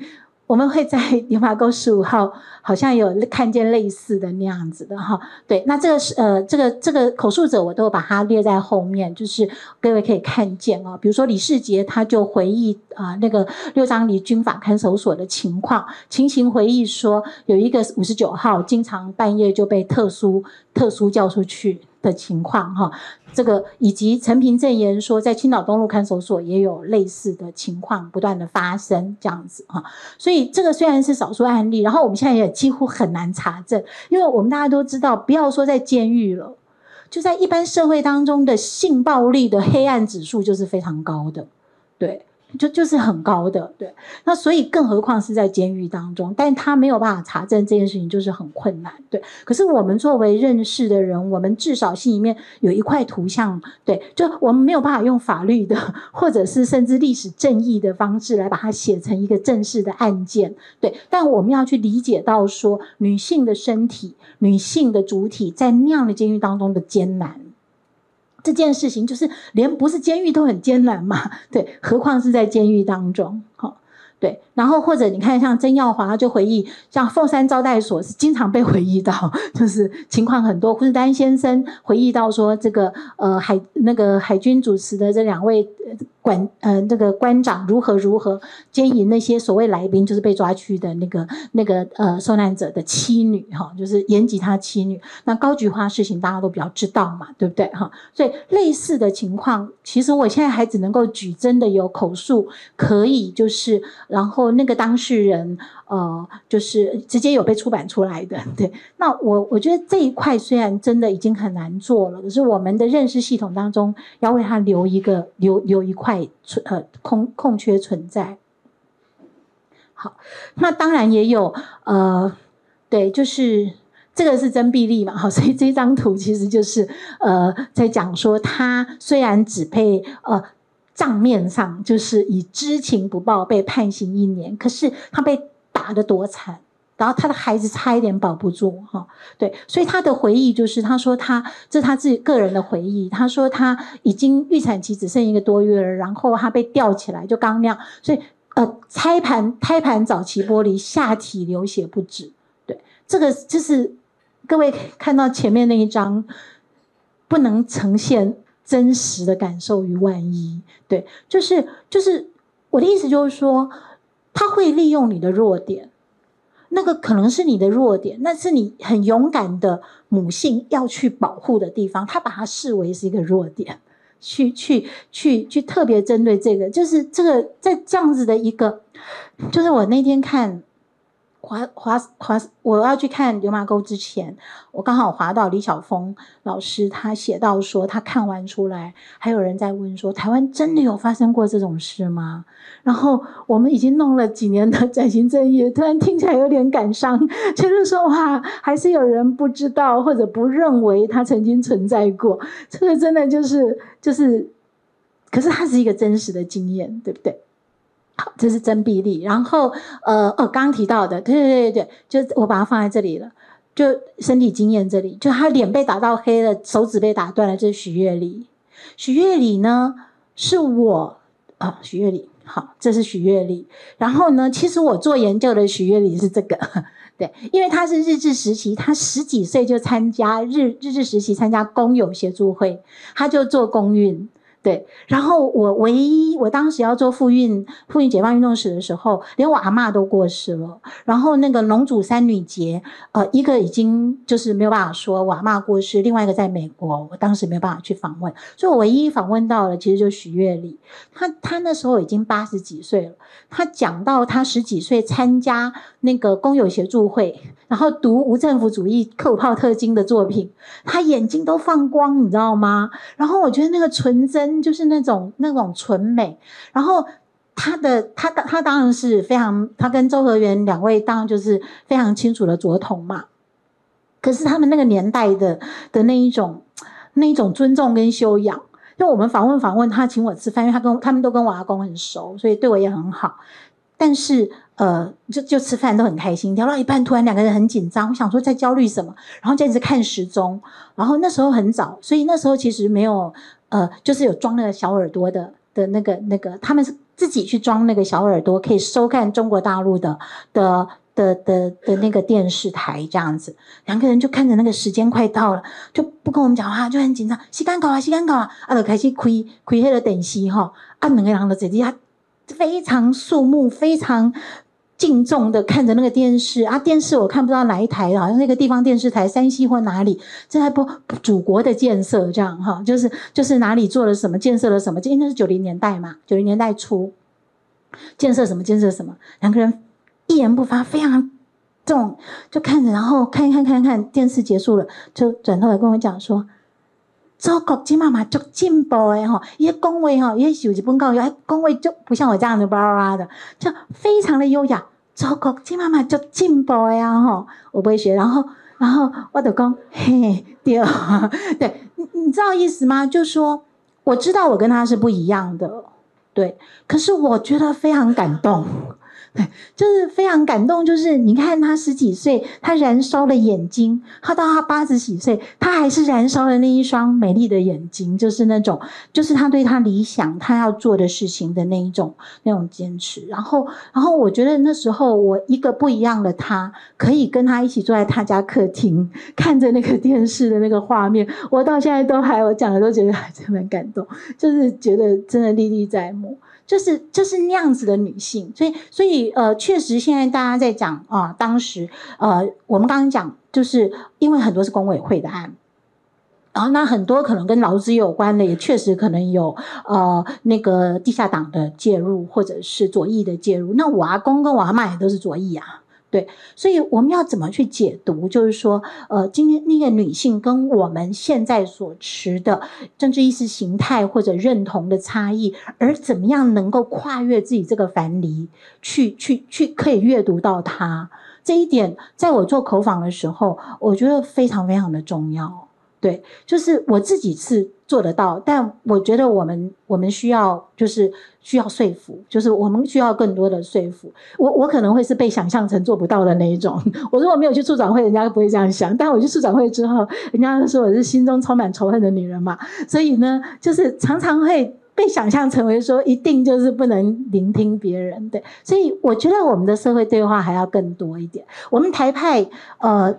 我们会在联华沟十五号，好像有看见类似的那样子的哈。对，那这个是呃，这个这个口述者，我都把它列在后面，就是各位可以看见哦。比如说李世杰，他就回忆啊、那个六张里军法看守所的情况，情形回忆说，有一个五十九号，经常半夜就被特殊特殊叫出去。的情况哈，这个以及陈平证言说，在青岛东路看守所也有类似的情况不断的发生这样子哈，所以这个虽然是少数案例，然后我们现在也几乎很难查证，因为我们大家都知道，不要说在监狱了，就在一般社会当中的性暴力的黑暗指数就是非常高的，对。就就是很高的，对，那所以更何况是在监狱当中，但他没有办法查证这件事情，就是很困难，对。可是我们作为认识的人，我们至少心里面有一块图像，对，就我们没有办法用法律的，或者是甚至历史正义的方式来把它写成一个正式的案件，对。但我们要去理解到说，女性的身体、女性的主体在那样的监狱当中的艰难。这件事情就是连不是监狱都很艰难嘛，对，何况是在监狱当中，好，对，然后或者你看像曾耀华就回忆，像凤山招待所是经常被回忆到，就是情况很多。胡志丹先生回忆到说，这个呃海那个海军主持的这两位。管呃，那个官长如何如何奸淫那些所谓来宾，就是被抓去的那个那个呃受难者的妻女哈，就是延吉他妻女。那高菊花事情大家都比较知道嘛，对不对哈？所以类似的情况，其实我现在还只能够举真的有口述可以，就是然后那个当事人呃，就是直接有被出版出来的。对，那我我觉得这一块虽然真的已经很难做了，可是我们的认识系统当中要为他留一个留留一块。存呃空空缺存在，好，那当然也有呃，对，就是这个是曾碧丽嘛，好，所以这张图其实就是呃在讲说，他虽然只被呃账面上就是以知情不报被判刑一年，可是他被打得多惨，然后他的孩子差一点保不住哈。对，所以他的回忆就是，他说他这是他自己个人的回忆，他说他已经预产期只剩一个多月了，然后他被吊起来就刚那样，所以呃胎盘胎盘早期剥离，下体流血不止。对，这个就是各位看到前面那一张，不能呈现。真实的感受与万一，对，就是就是我的意思，就是说他会利用你的弱点，那个可能是你的弱点，那是你很勇敢的母性要去保护的地方，他把它视为是一个弱点，去去去去特别针对这个，就是这个在这样子的一个，就是我那天看。滑滑滑！我要去看《流麻沟》之前，我刚好滑到李晓峰老师，他写到说，他看完出来，还有人在问说，台湾真的有发生过这种事吗？然后我们已经弄了几年的转型正义，突然听起来有点感伤，就是说哇，还是有人不知道或者不认为它曾经存在过。这个真的就是就是，可是它是一个真实的经验，对不对？好，这是曾碧丽。然后，呃，哦，刚提到的，对对对对，就我把它放在这里了。就身体经验这里，就他脸被打到黑了，手指被打断了。这是许月里。许月里呢，是我啊，许月里。好，这是许月里。然后呢，其实我做研究的许月里是这个，对，因为他是日治时期，他十几岁就参加日日治时期参加工友协助会，他就做公运。对，然后我唯一我当时要做妇运妇运解放运动史的时候，连我阿嬷都过世了。然后那个龙祖三女杰，呃，一个已经就是没有办法说我阿嬷过世，另外一个在美国，我当时没有办法去访问，所以我唯一访问到的其实就许月里。他他那时候已经八十几岁了，他讲到他十几岁参加那个工友协助会，然后读无政府主义克鲁泡特金的作品，他眼睛都放光，你知道吗？然后我觉得那个纯真。就是那种那种纯美，然后他的他他当然是非常，他跟周和源两位当然就是非常清楚的左统嘛。可是他们那个年代的的那一种那一种尊重跟修养，就我们访问访问他请我吃饭，因为他跟他们都跟我阿公很熟，所以对我也很好。但是呃，就就吃饭都很开心，聊到一半突然两个人很紧张，我想说在焦虑什么，然后就一直看时钟，然后那时候很早，所以那时候其实没有。呃，就是有装那个小耳朵的的那个那个，他们是自己去装那个小耳朵，可以收看中国大陆的的的的的，那个电视台这样子。两个人就看着那个时间快到了，就不跟我们讲话，就很紧张。时间到啊，时间到啊，啊，就开始开开黑了电视哈，啊，两个人都在底下非常肃穆，非常。敬重的看着那个电视啊，电视我看不到哪一台，好像那个地方电视台，山西或哪里正在播祖国的建设，这样哈，就是就是哪里做了什么，建设了什么，因为那是九零年代嘛，九零年代初，建设什么，建设什么，两个人一言不发，非常重，就看着，然后看一看，看看，电视结束了，就转头来跟我讲说，中国今妈妈就进步哎哈，一些恭维哈，一些有几本告，哎恭维就不像我这样的巴拉巴拉的，就非常的优雅。祖国今妈妈就进步呀吼，我不会学，然后然后我就讲嘿对，对，你你知道意思吗？就说我知道我跟他是不一样的，对，可是我觉得非常感动。对，就是非常感动。就是你看他十几岁，他燃烧的眼睛；他到他八十几岁，他还是燃烧的那一双美丽的眼睛。就是那种，就是他对他理想、他要做的事情的那一种那种坚持。然后，然后我觉得那时候我一个不一样的他，可以跟他一起坐在他家客厅，看着那个电视的那个画面，我到现在都还，我讲的都觉得还真蛮感动，就是觉得真的历历在目。就是就是那样子的女性，所以所以呃，确实现在大家在讲啊，当时呃，我们刚刚讲，就是因为很多是工委会的案，然后那很多可能跟劳资有关的，也确实可能有呃那个地下党的介入，或者是左翼的介入。那我阿公跟我阿嬷也都是左翼啊。对，所以我们要怎么去解读？就是说，呃，今天那个女性跟我们现在所持的政治意识形态或者认同的差异，而怎么样能够跨越自己这个樊篱，去去去可以阅读到它这一点，在我做口访的时候，我觉得非常非常的重要。对，就是我自己是。做得到，但我觉得我们我们需要就是需要说服，就是我们需要更多的说服。我我可能会是被想象成做不到的那一种。我如果没有去促转会，人家不会这样想。但我去促转会之后，人家说我是心中充满仇恨的女人嘛，所以呢，就是常常会被想象成为说一定就是不能聆听别人。对，所以我觉得我们的社会对话还要更多一点。我们台派呃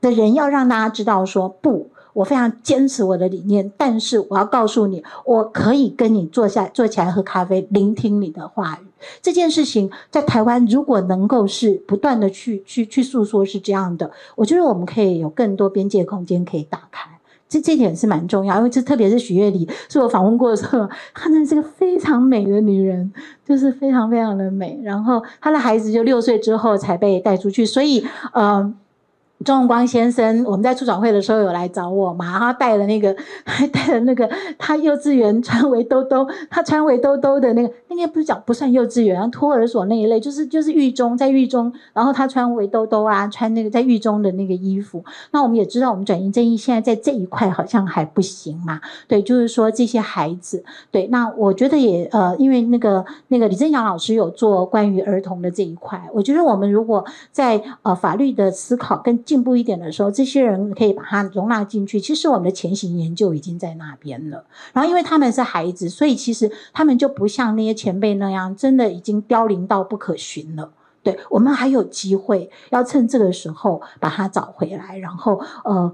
的人要让大家知道说不。我非常坚持我的理念，但是我要告诉你，我可以跟你坐下坐起来喝咖啡，聆听你的话语。这件事情在台湾如果能够是不断的去去去诉说是这样的，我觉得我们可以有更多边界空间可以打开。这这点是蛮重要，因为这特别是许月里，是我访问过的时候，她真的是个非常美的女人，就是非常非常的美。然后她的孩子就六岁之后才被带出去，所以呃。钟荣光先生，我们在出转会的时候有来找我嘛？他带了那个，还 带了那个，他幼稚园穿围兜兜，他穿围兜兜的那个，那个不是讲不算幼稚园，托儿所那一类，就是就是狱中，在狱中，然后他穿围兜兜啊，穿那个在狱中的那个衣服。那我们也知道，我们转型正义现在在这一块好像还不行嘛？对，就是说这些孩子，对，那我觉得也呃，因为那个那个李正阳老师有做关于儿童的这一块，我觉得我们如果在呃法律的思考跟进步一点的时候，这些人可以把它容纳进去。其实我们的前行研究已经在那边了。然后，因为他们是孩子，所以其实他们就不像那些前辈那样，真的已经凋零到不可寻了。对，我们还有机会，要趁这个时候把他找回来，然后呃，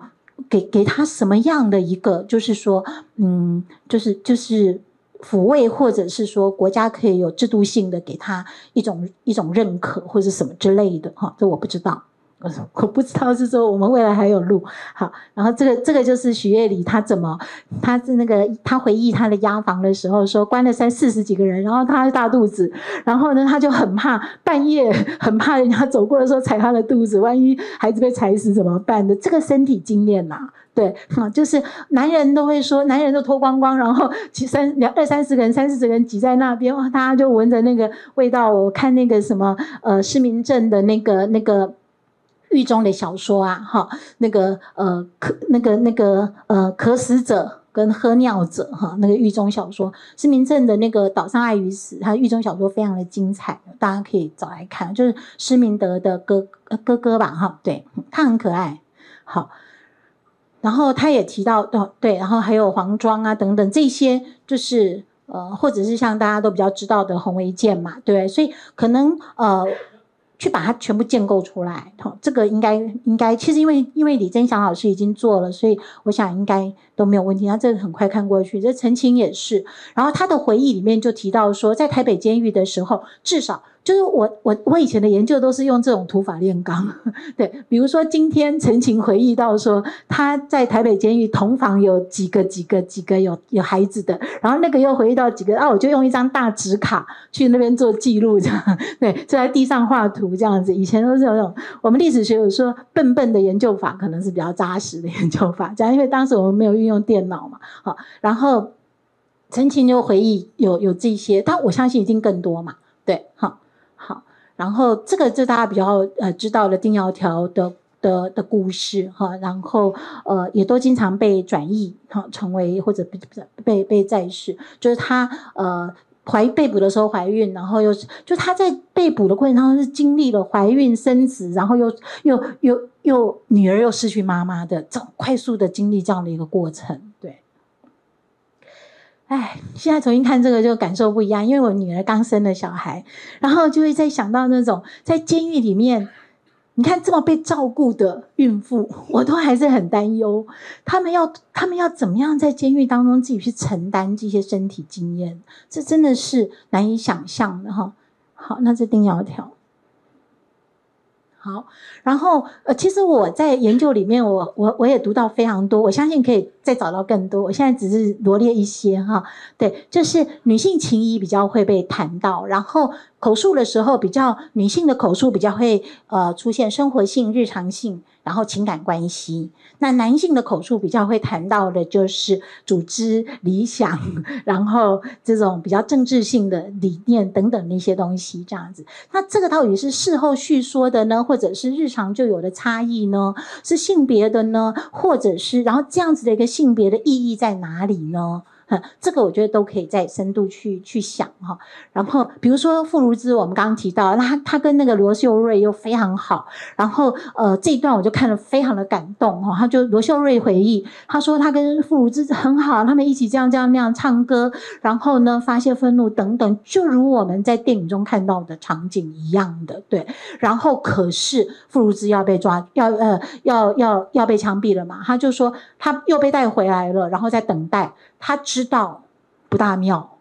给给他什么样的一个，就是说，嗯，就是就是抚慰，或者是说国家可以有制度性的给他一种一种认可，或者什么之类的哈，这我不知道。我 我不知道是说我们未来还有路好，然后这个这个就是许月里他怎么，他是那个他回忆他的押房的时候说关了三四十几个人，然后他大肚子，然后呢他就很怕半夜很怕人家走过的时候踩他的肚子，万一孩子被踩死怎么办的？这个身体经验呐，对，哈，就是男人都会说，男人都脱光光，然后几三两二三十个人三四十个人挤在那边，哇，大家就闻着那个味道。我看那个什么呃施明正的那个那个。狱中的小说啊，哈，那个呃，渴那个那个呃，渴死者跟喝尿者哈，那个狱中小说，施明正的那个岛上爱与死，他狱中小说非常的精彩，大家可以找来看，就是施明德的哥哥哥吧，哈，对，他很可爱，好，然后他也提到哦，对，然后还有黄庄啊等等这些，就是呃，或者是像大家都比较知道的洪维健嘛，对，所以可能呃。去把它全部建构出来，好，这个应该应该，其实因为因为李增祥老师已经做了，所以我想应该都没有问题。那这个很快看过去，这陈情也是，然后他的回忆里面就提到说，在台北监狱的时候，至少。就是我我我以前的研究都是用这种土法炼钢，对，比如说今天陈情回忆到说他在台北监狱同房有几个几个几个有有孩子的，然后那个又回忆到几个，啊，我就用一张大纸卡去那边做记录，这样，对，就在地上画图这样子。以前都是有那种我们历史学有说笨笨的研究法，可能是比较扎实的研究法，这样，因为当时我们没有运用电脑嘛，好，然后陈情就回忆有有这些，但我相信一定更多嘛，对，好。然后这个是大家比较呃知道的丁窈窕的的的故事哈，然后呃也都经常被转译哈，成为或者被被被在世，就是他呃怀被捕的时候怀孕，然后又是就她在被捕的过程当中是经历了怀孕生子，然后又又又又女儿又失去妈妈的这种快速的经历这样的一个过程，对。哎，现在重新看这个就感受不一样，因为我女儿刚生了小孩，然后就会再想到那种在监狱里面，你看这么被照顾的孕妇，我都还是很担忧，他们要他们要怎么样在监狱当中自己去承担这些身体经验，这真的是难以想象的哈。好，那这丁窈窕。好，然后呃，其实我在研究里面我，我我也读到非常多，我相信可以再找到更多。我现在只是罗列一些哈，对，就是女性情谊比较会被谈到，然后口述的时候比较女性的口述比较会呃出现生活性、日常性，然后情感关系。那男性的口述比较会谈到的就是组织理想，然后这种比较政治性的理念等等那些东西，这样子。那这个到底是事后叙说的呢，或者是日常就有的差异呢？是性别的呢，或者是然后这样子的一个性别的意义在哪里呢？这个我觉得都可以再深度去去想哈。然后比如说傅如芝，我们刚刚提到，那他他跟那个罗秀瑞又非常好。然后呃这一段我就看了非常的感动哈。他就罗秀瑞回忆，他说他跟傅如芝很好，他们一起这样这样那样唱歌，然后呢发泄愤怒等等，就如我们在电影中看到的场景一样的对。然后可是傅如芝要被抓，要呃要要要被枪毙了嘛，他就说他又被带回来了，然后在等待。他知道不大妙，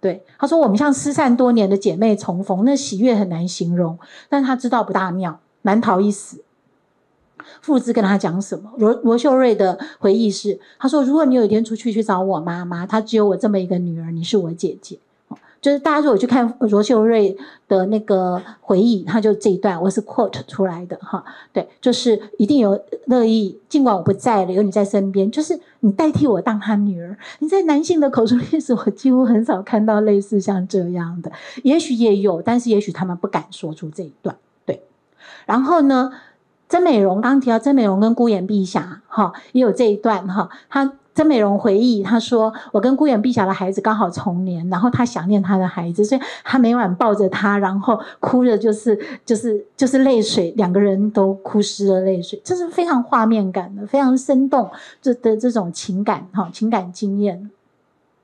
对，他说我们像失散多年的姐妹重逢，那喜悦很难形容，但他知道不大妙，难逃一死。父子跟他讲什么？罗罗秀瑞的回忆是，他说如果你有一天出去去找我妈妈，她只有我这么一个女儿，你是我姐姐。就是大家如果去看罗秀瑞的那个回忆，他就这一段我是 quote 出来的哈，对，就是一定有乐意，尽管我不在了，有你在身边，就是你代替我当他女儿。你在男性的口述历史，我几乎很少看到类似像这样的，也许也有，但是也许他们不敢说出这一段。对，然后呢，曾美容刚提到曾美容跟孤言碧霞哈，也有这一段哈，他。曾美容回忆，她说：“我跟孤眼碧霞的孩子刚好重年，然后她想念她的孩子，所以她每晚抱着他，然后哭着就是就是就是泪水，两个人都哭湿了泪水，这是非常画面感的，非常生动这的这种情感哈，情感经验。”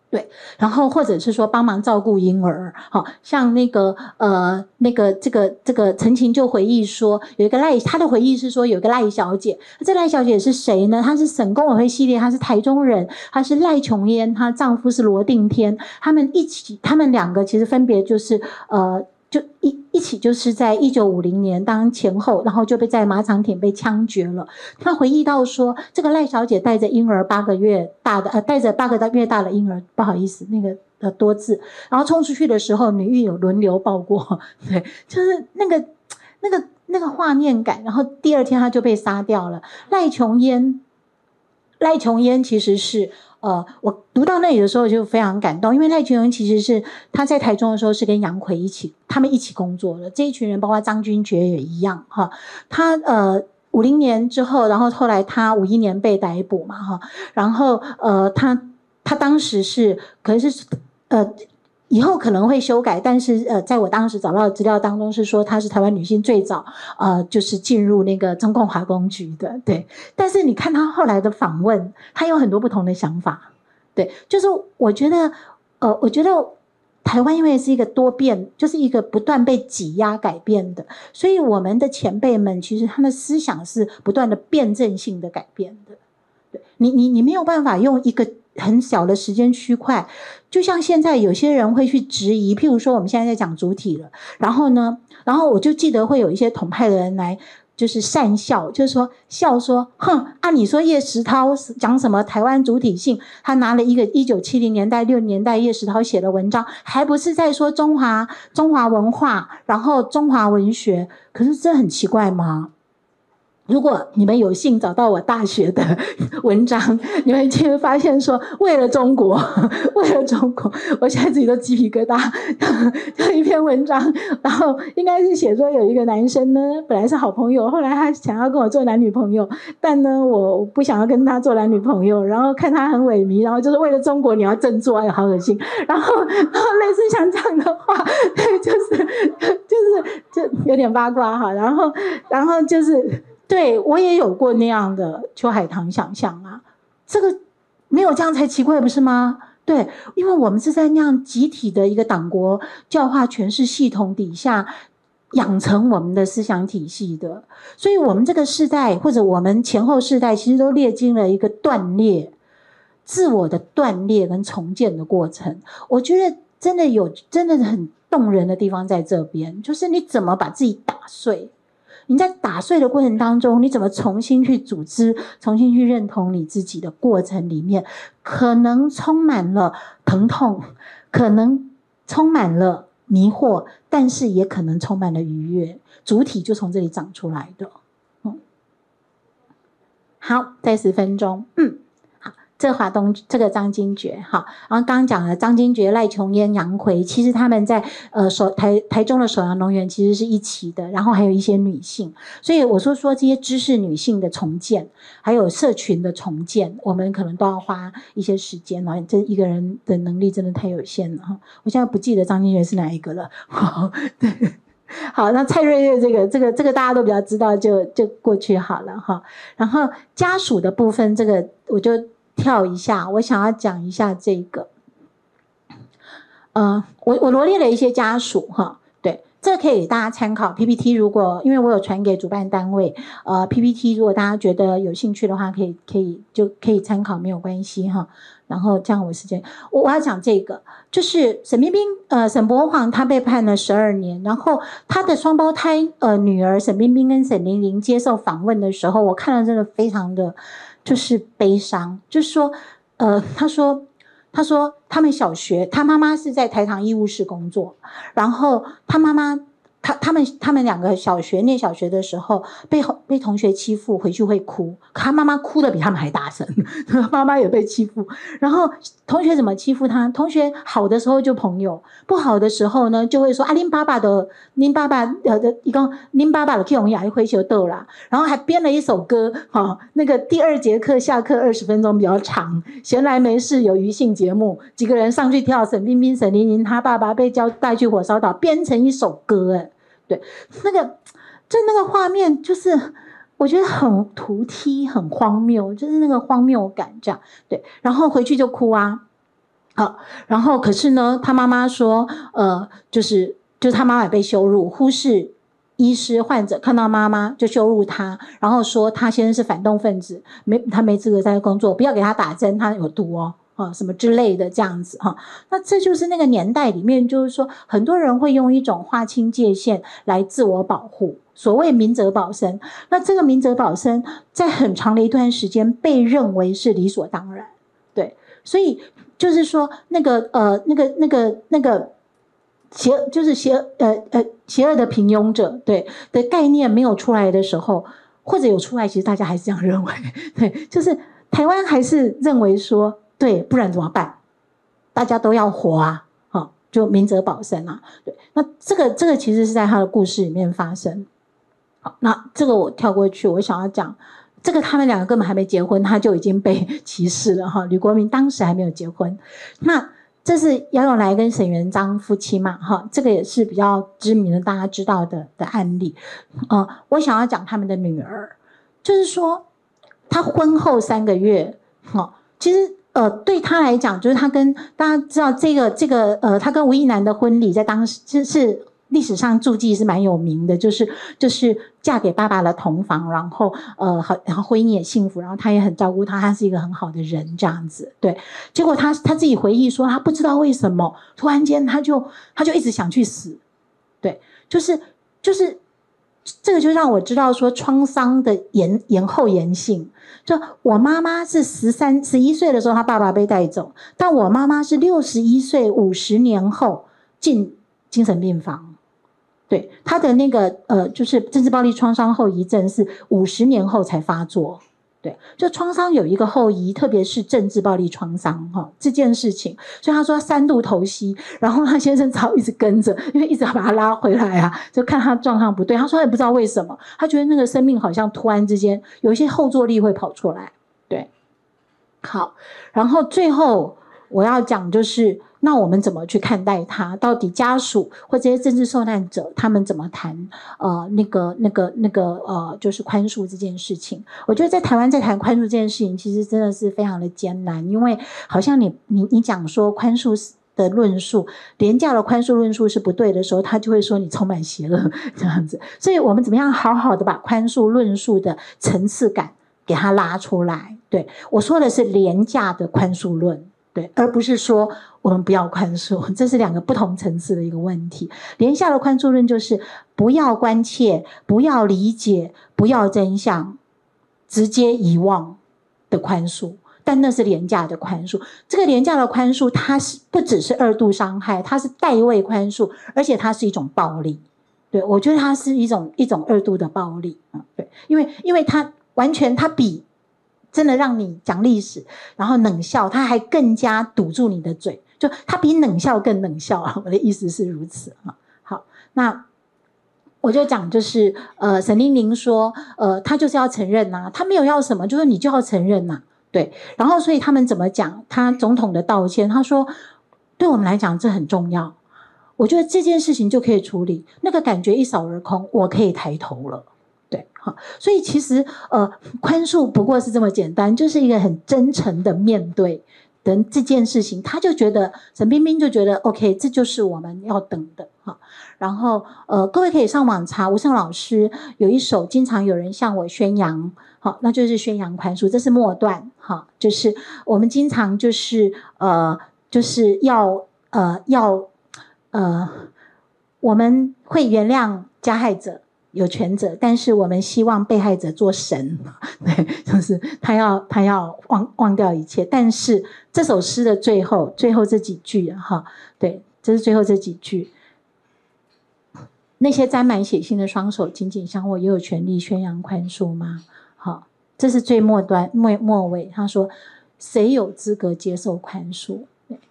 对，然后或者是说帮忙照顾婴儿，好像那个呃那个这个这个陈情就回忆说，有一个赖，她的回忆是说有一个赖小姐，这赖小姐是谁呢？她是省工委会系列，她是台中人，她是赖琼烟，她丈夫是罗定天，他们一起，他们两个其实分别就是呃。就一一起就是在一九五零年当前后，然后就被在马场町被枪决了。他回忆到说，这个赖小姐带着婴儿八个月大的，呃，带着八个月大的婴儿，不好意思，那个呃多字，然后冲出去的时候，女狱有轮流抱过，对，就是那个那个那个画面感。然后第二天他就被杀掉了。赖琼烟，赖琼烟其实是。呃，我读到那里的时候就非常感动，因为赖群荣其实是他在台中的时候是跟杨奎一起，他们一起工作的这一群人，包括张君觉也一样哈。他呃五零年之后，然后后来他五一年被逮捕嘛哈，然后呃他他当时是可能是呃。以后可能会修改，但是呃，在我当时找到的资料当中是说她是台湾女性最早呃，就是进入那个中共华工局的，对。但是你看她后来的访问，她有很多不同的想法，对。就是我觉得，呃，我觉得台湾因为是一个多变，就是一个不断被挤压改变的，所以我们的前辈们其实他的思想是不断的辩证性的改变的，对。你你你没有办法用一个。很小的时间区块，就像现在有些人会去质疑，譬如说我们现在在讲主体了，然后呢，然后我就记得会有一些统派的人来，就是讪笑，就是说笑说，哼，按、啊、你说叶石涛讲什么台湾主体性，他拿了一个一九七零年代六年代叶石涛写的文章，还不是在说中华中华文化，然后中华文学，可是这很奇怪吗？如果你们有幸找到我大学的 文章，你们就会发现说，为了中国，为了中国，我现在自己都鸡皮疙瘩。就一篇文章，然后应该是写说有一个男生呢，本来是好朋友，后来他想要跟我做男女朋友，但呢，我不想要跟他做男女朋友，然后看他很萎靡，然后就是为了中国你要振作，哎，好恶心。然后，然后类似像这样的话，就是就是就有点八卦哈。然后，然后就是。对，我也有过那样的秋海棠想象啊，这个没有这样才奇怪，不是吗？对，因为我们是在那样集体的一个党国教化诠释系统底下养成我们的思想体系的，所以我们这个世代或者我们前后世代其实都历经了一个断裂、自我的断裂跟重建的过程。我觉得真的有真的很动人的地方在这边，就是你怎么把自己打碎。你在打碎的过程当中，你怎么重新去组织、重新去认同你自己的过程里面，可能充满了疼痛，可能充满了迷惑，但是也可能充满了愉悦。主体就从这里长出来的。嗯，好，再十分钟。嗯。这华东这个张金觉哈，然后刚刚讲了张金觉、赖琼烟、杨奎，其实他们在呃首台台中的首阳农园其实是一起的，然后还有一些女性，所以我说说这些知识女性的重建，还有社群的重建，我们可能都要花一些时间啊，这一个人的能力真的太有限了哈，我现在不记得张金觉是哪一个了，好，对，好，那蔡瑞月这个这个这个大家都比较知道，就就过去好了哈，然后家属的部分，这个我就。跳一下，我想要讲一下这个，呃，我我罗列了一些家属哈，对，这可以给大家参考 PPT。如果因为我有传给主办单位，呃，PPT 如果大家觉得有兴趣的话，可以可以就可以参考，没有关系哈。然后这样我时间，我我要讲这个，就是沈冰冰，呃，沈博煌他被判了十二年，然后他的双胞胎呃女儿沈冰冰跟沈玲玲接受访问的时候，我看了真的非常的。就是悲伤，就是说，呃，他说，他说他们小学，他妈妈是在台糖医务室工作，然后他妈妈。他他们他们两个小学念小学的时候被被同学欺负，回去会哭，他妈妈哭得比他们还大声，妈妈也被欺负。然后同学怎么欺负他？同学好的时候就朋友，不好的时候呢就会说啊，林爸爸的林爸爸呃的一个林爸爸的 Q 红牙一挥就逗啦，然后还编了一首歌，哈、那个第二节课下课二十分钟比较长，闲来没事有余兴节目，几个人上去跳，沈冰冰、沈玲玲他爸爸被叫带去火烧岛，编成一首歌，诶对，那个，就那个画面，就是我觉得很突梯，很荒谬，就是那个荒谬感这样。对，然后回去就哭啊，好，然后可是呢，他妈妈说，呃，就是就是他妈妈被羞辱，忽视、医师、患者看到妈妈就羞辱他，然后说他先生是反动分子，没他没资格在工作，不要给他打针，他有毒哦。啊，什么之类的这样子哈，那这就是那个年代里面，就是说很多人会用一种划清界限来自我保护，所谓明哲保身。那这个明哲保身，在很长的一段时间被认为是理所当然，对，所以就是说那个呃那个那个那个邪就是邪呃呃邪恶的平庸者，对的概念没有出来的时候，或者有出来，其实大家还是这样认为，对，就是台湾还是认为说。对，不然怎么办？大家都要活啊，好，就明哲保身啊。对，那这个这个其实是在他的故事里面发生。好，那这个我跳过去，我想要讲，这个他们两个根本还没结婚，他就已经被歧视了哈。吕国明当时还没有结婚，那这是姚永来跟沈元璋夫妻嘛？哈，这个也是比较知名的，大家知道的的案例。呃，我想要讲他们的女儿，就是说他婚后三个月，哈，其实。呃，对他来讲，就是他跟大家知道这个这个呃，他跟吴亦男的婚礼在当时是历史上注记是蛮有名的，就是就是嫁给爸爸的同房，然后呃好，然后婚姻也幸福，然后他也很照顾他，他是一个很好的人这样子。对，结果他他自己回忆说，他不知道为什么突然间他就他就一直想去死，对，就是就是。这个就让我知道说创伤的延延后延性。就我妈妈是十三十一岁的时候，她爸爸被带走，但我妈妈是六十一岁五十年后进精神病房。对，她的那个呃，就是政治暴力创伤后遗症是五十年后才发作。对，就创伤有一个后遗，特别是政治暴力创伤哈这件事情，所以他说他三度头溪，然后他先生只好一直跟着，因为一直要把他拉回来啊，就看他状况不对。他说他也不知道为什么，他觉得那个生命好像突然之间有一些后坐力会跑出来。对，好，然后最后我要讲就是。那我们怎么去看待他？到底家属或这些政治受难者，他们怎么谈？呃，那个、那个、那个呃，就是宽恕这件事情。我觉得在台湾在谈宽恕这件事情，其实真的是非常的艰难，因为好像你你你讲说宽恕的论述，廉价的宽恕论述是不对的时候，他就会说你充满邪恶这样子。所以我们怎么样好好的把宽恕论述的层次感给它拉出来？对，我说的是廉价的宽恕论。对，而不是说我们不要宽恕，这是两个不同层次的一个问题。廉价的宽恕论就是不要关切、不要理解、不要真相，直接遗忘的宽恕。但那是廉价的宽恕。这个廉价的宽恕，它是不只是二度伤害，它是代位宽恕，而且它是一种暴力。对，我觉得它是一种一种二度的暴力啊。对，因为因为它完全它比。真的让你讲历史，然后冷笑，他还更加堵住你的嘴，就他比冷笑更冷笑啊！我的意思是如此啊。好，那我就讲，就是呃，沈玲玲说，呃，他就是要承认呐、啊，他没有要什么，就是你就要承认呐、啊，对。然后所以他们怎么讲？他总统的道歉，他说，对我们来讲这很重要。我觉得这件事情就可以处理，那个感觉一扫而空，我可以抬头了。对，好，所以其实呃，宽恕不过是这么简单，就是一个很真诚的面对的这件事情。他就觉得沈冰冰就觉得 OK，这就是我们要等的哈。然后呃，各位可以上网查吴胜老师有一首，经常有人向我宣扬，好，那就是宣扬宽恕，这是末段哈，就是我们经常就是呃，就是要呃要。呃，我们会原谅加害者有权责，但是我们希望被害者做神，对，就是他要他要忘忘掉一切。但是这首诗的最后最后这几句哈，对，这是最后这几句。那些沾满血腥的双手紧紧相握，也有权利宣扬宽恕吗？好，这是最末端末末尾，他说谁有资格接受宽恕？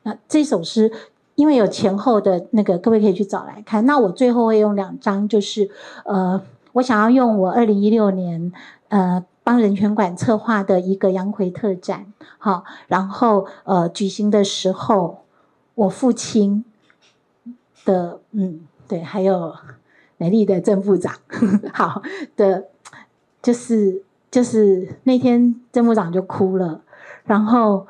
那这首诗。因为有前后的那个，各位可以去找来看。那我最后会用两张，就是呃，我想要用我二零一六年呃帮人权馆策划的一个杨逵特展，好，然后呃举行的时候，我父亲的嗯对，还有美丽的郑部长，好的，就是就是那天郑部长就哭了，然后。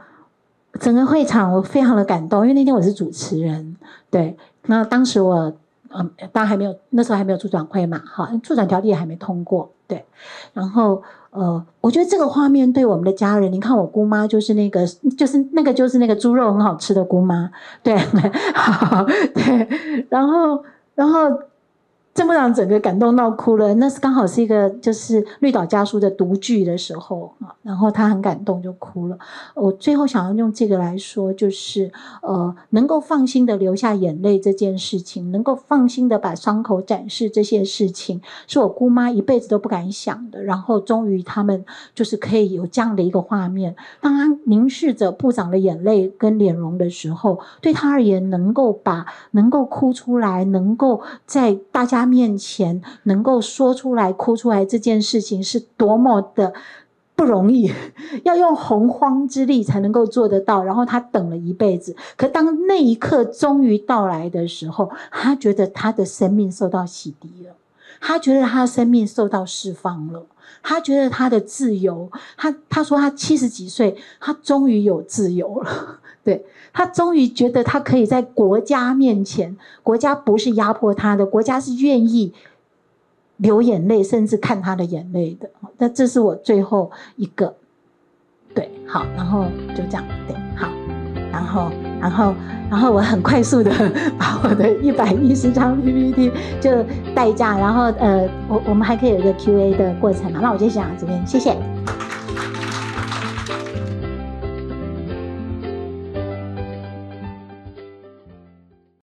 整个会场我非常的感动，因为那天我是主持人，对。那当时我，嗯，当然还没有，那时候还没有促转会嘛，哈，促转条例也还没通过，对。然后，呃，我觉得这个画面对我们的家人，你看我姑妈就是那个，就是那个就是那个猪肉很好吃的姑妈，对，好，对。然后，然后。郑部长整个感动到哭了，那是刚好是一个就是绿岛家书的读剧的时候啊，然后他很感动就哭了。我最后想要用这个来说，就是呃，能够放心的流下眼泪这件事情，能够放心的把伤口展示这些事情，是我姑妈一辈子都不敢想的。然后终于他们就是可以有这样的一个画面，当他凝视着部长的眼泪跟脸容的时候，对他而言，能够把能够哭出来，能够在大家。面前能够说出来、哭出来这件事情是多么的不容易，要用洪荒之力才能够做得到。然后他等了一辈子，可当那一刻终于到来的时候，他觉得他的生命受到洗涤了，他觉得他的生命受到释放了，他觉得他的自由，他他说他七十几岁，他终于有自由了。对，他终于觉得他可以在国家面前，国家不是压迫他的，国家是愿意流眼泪，甚至看他的眼泪的。那这是我最后一个，对，好，然后就这样，对，好，然后，然后，然后我很快速的 把我的一百一十张 PPT 就代价，然后呃，我我们还可以有一个 QA 的过程嘛，那我就先讲这边，谢谢。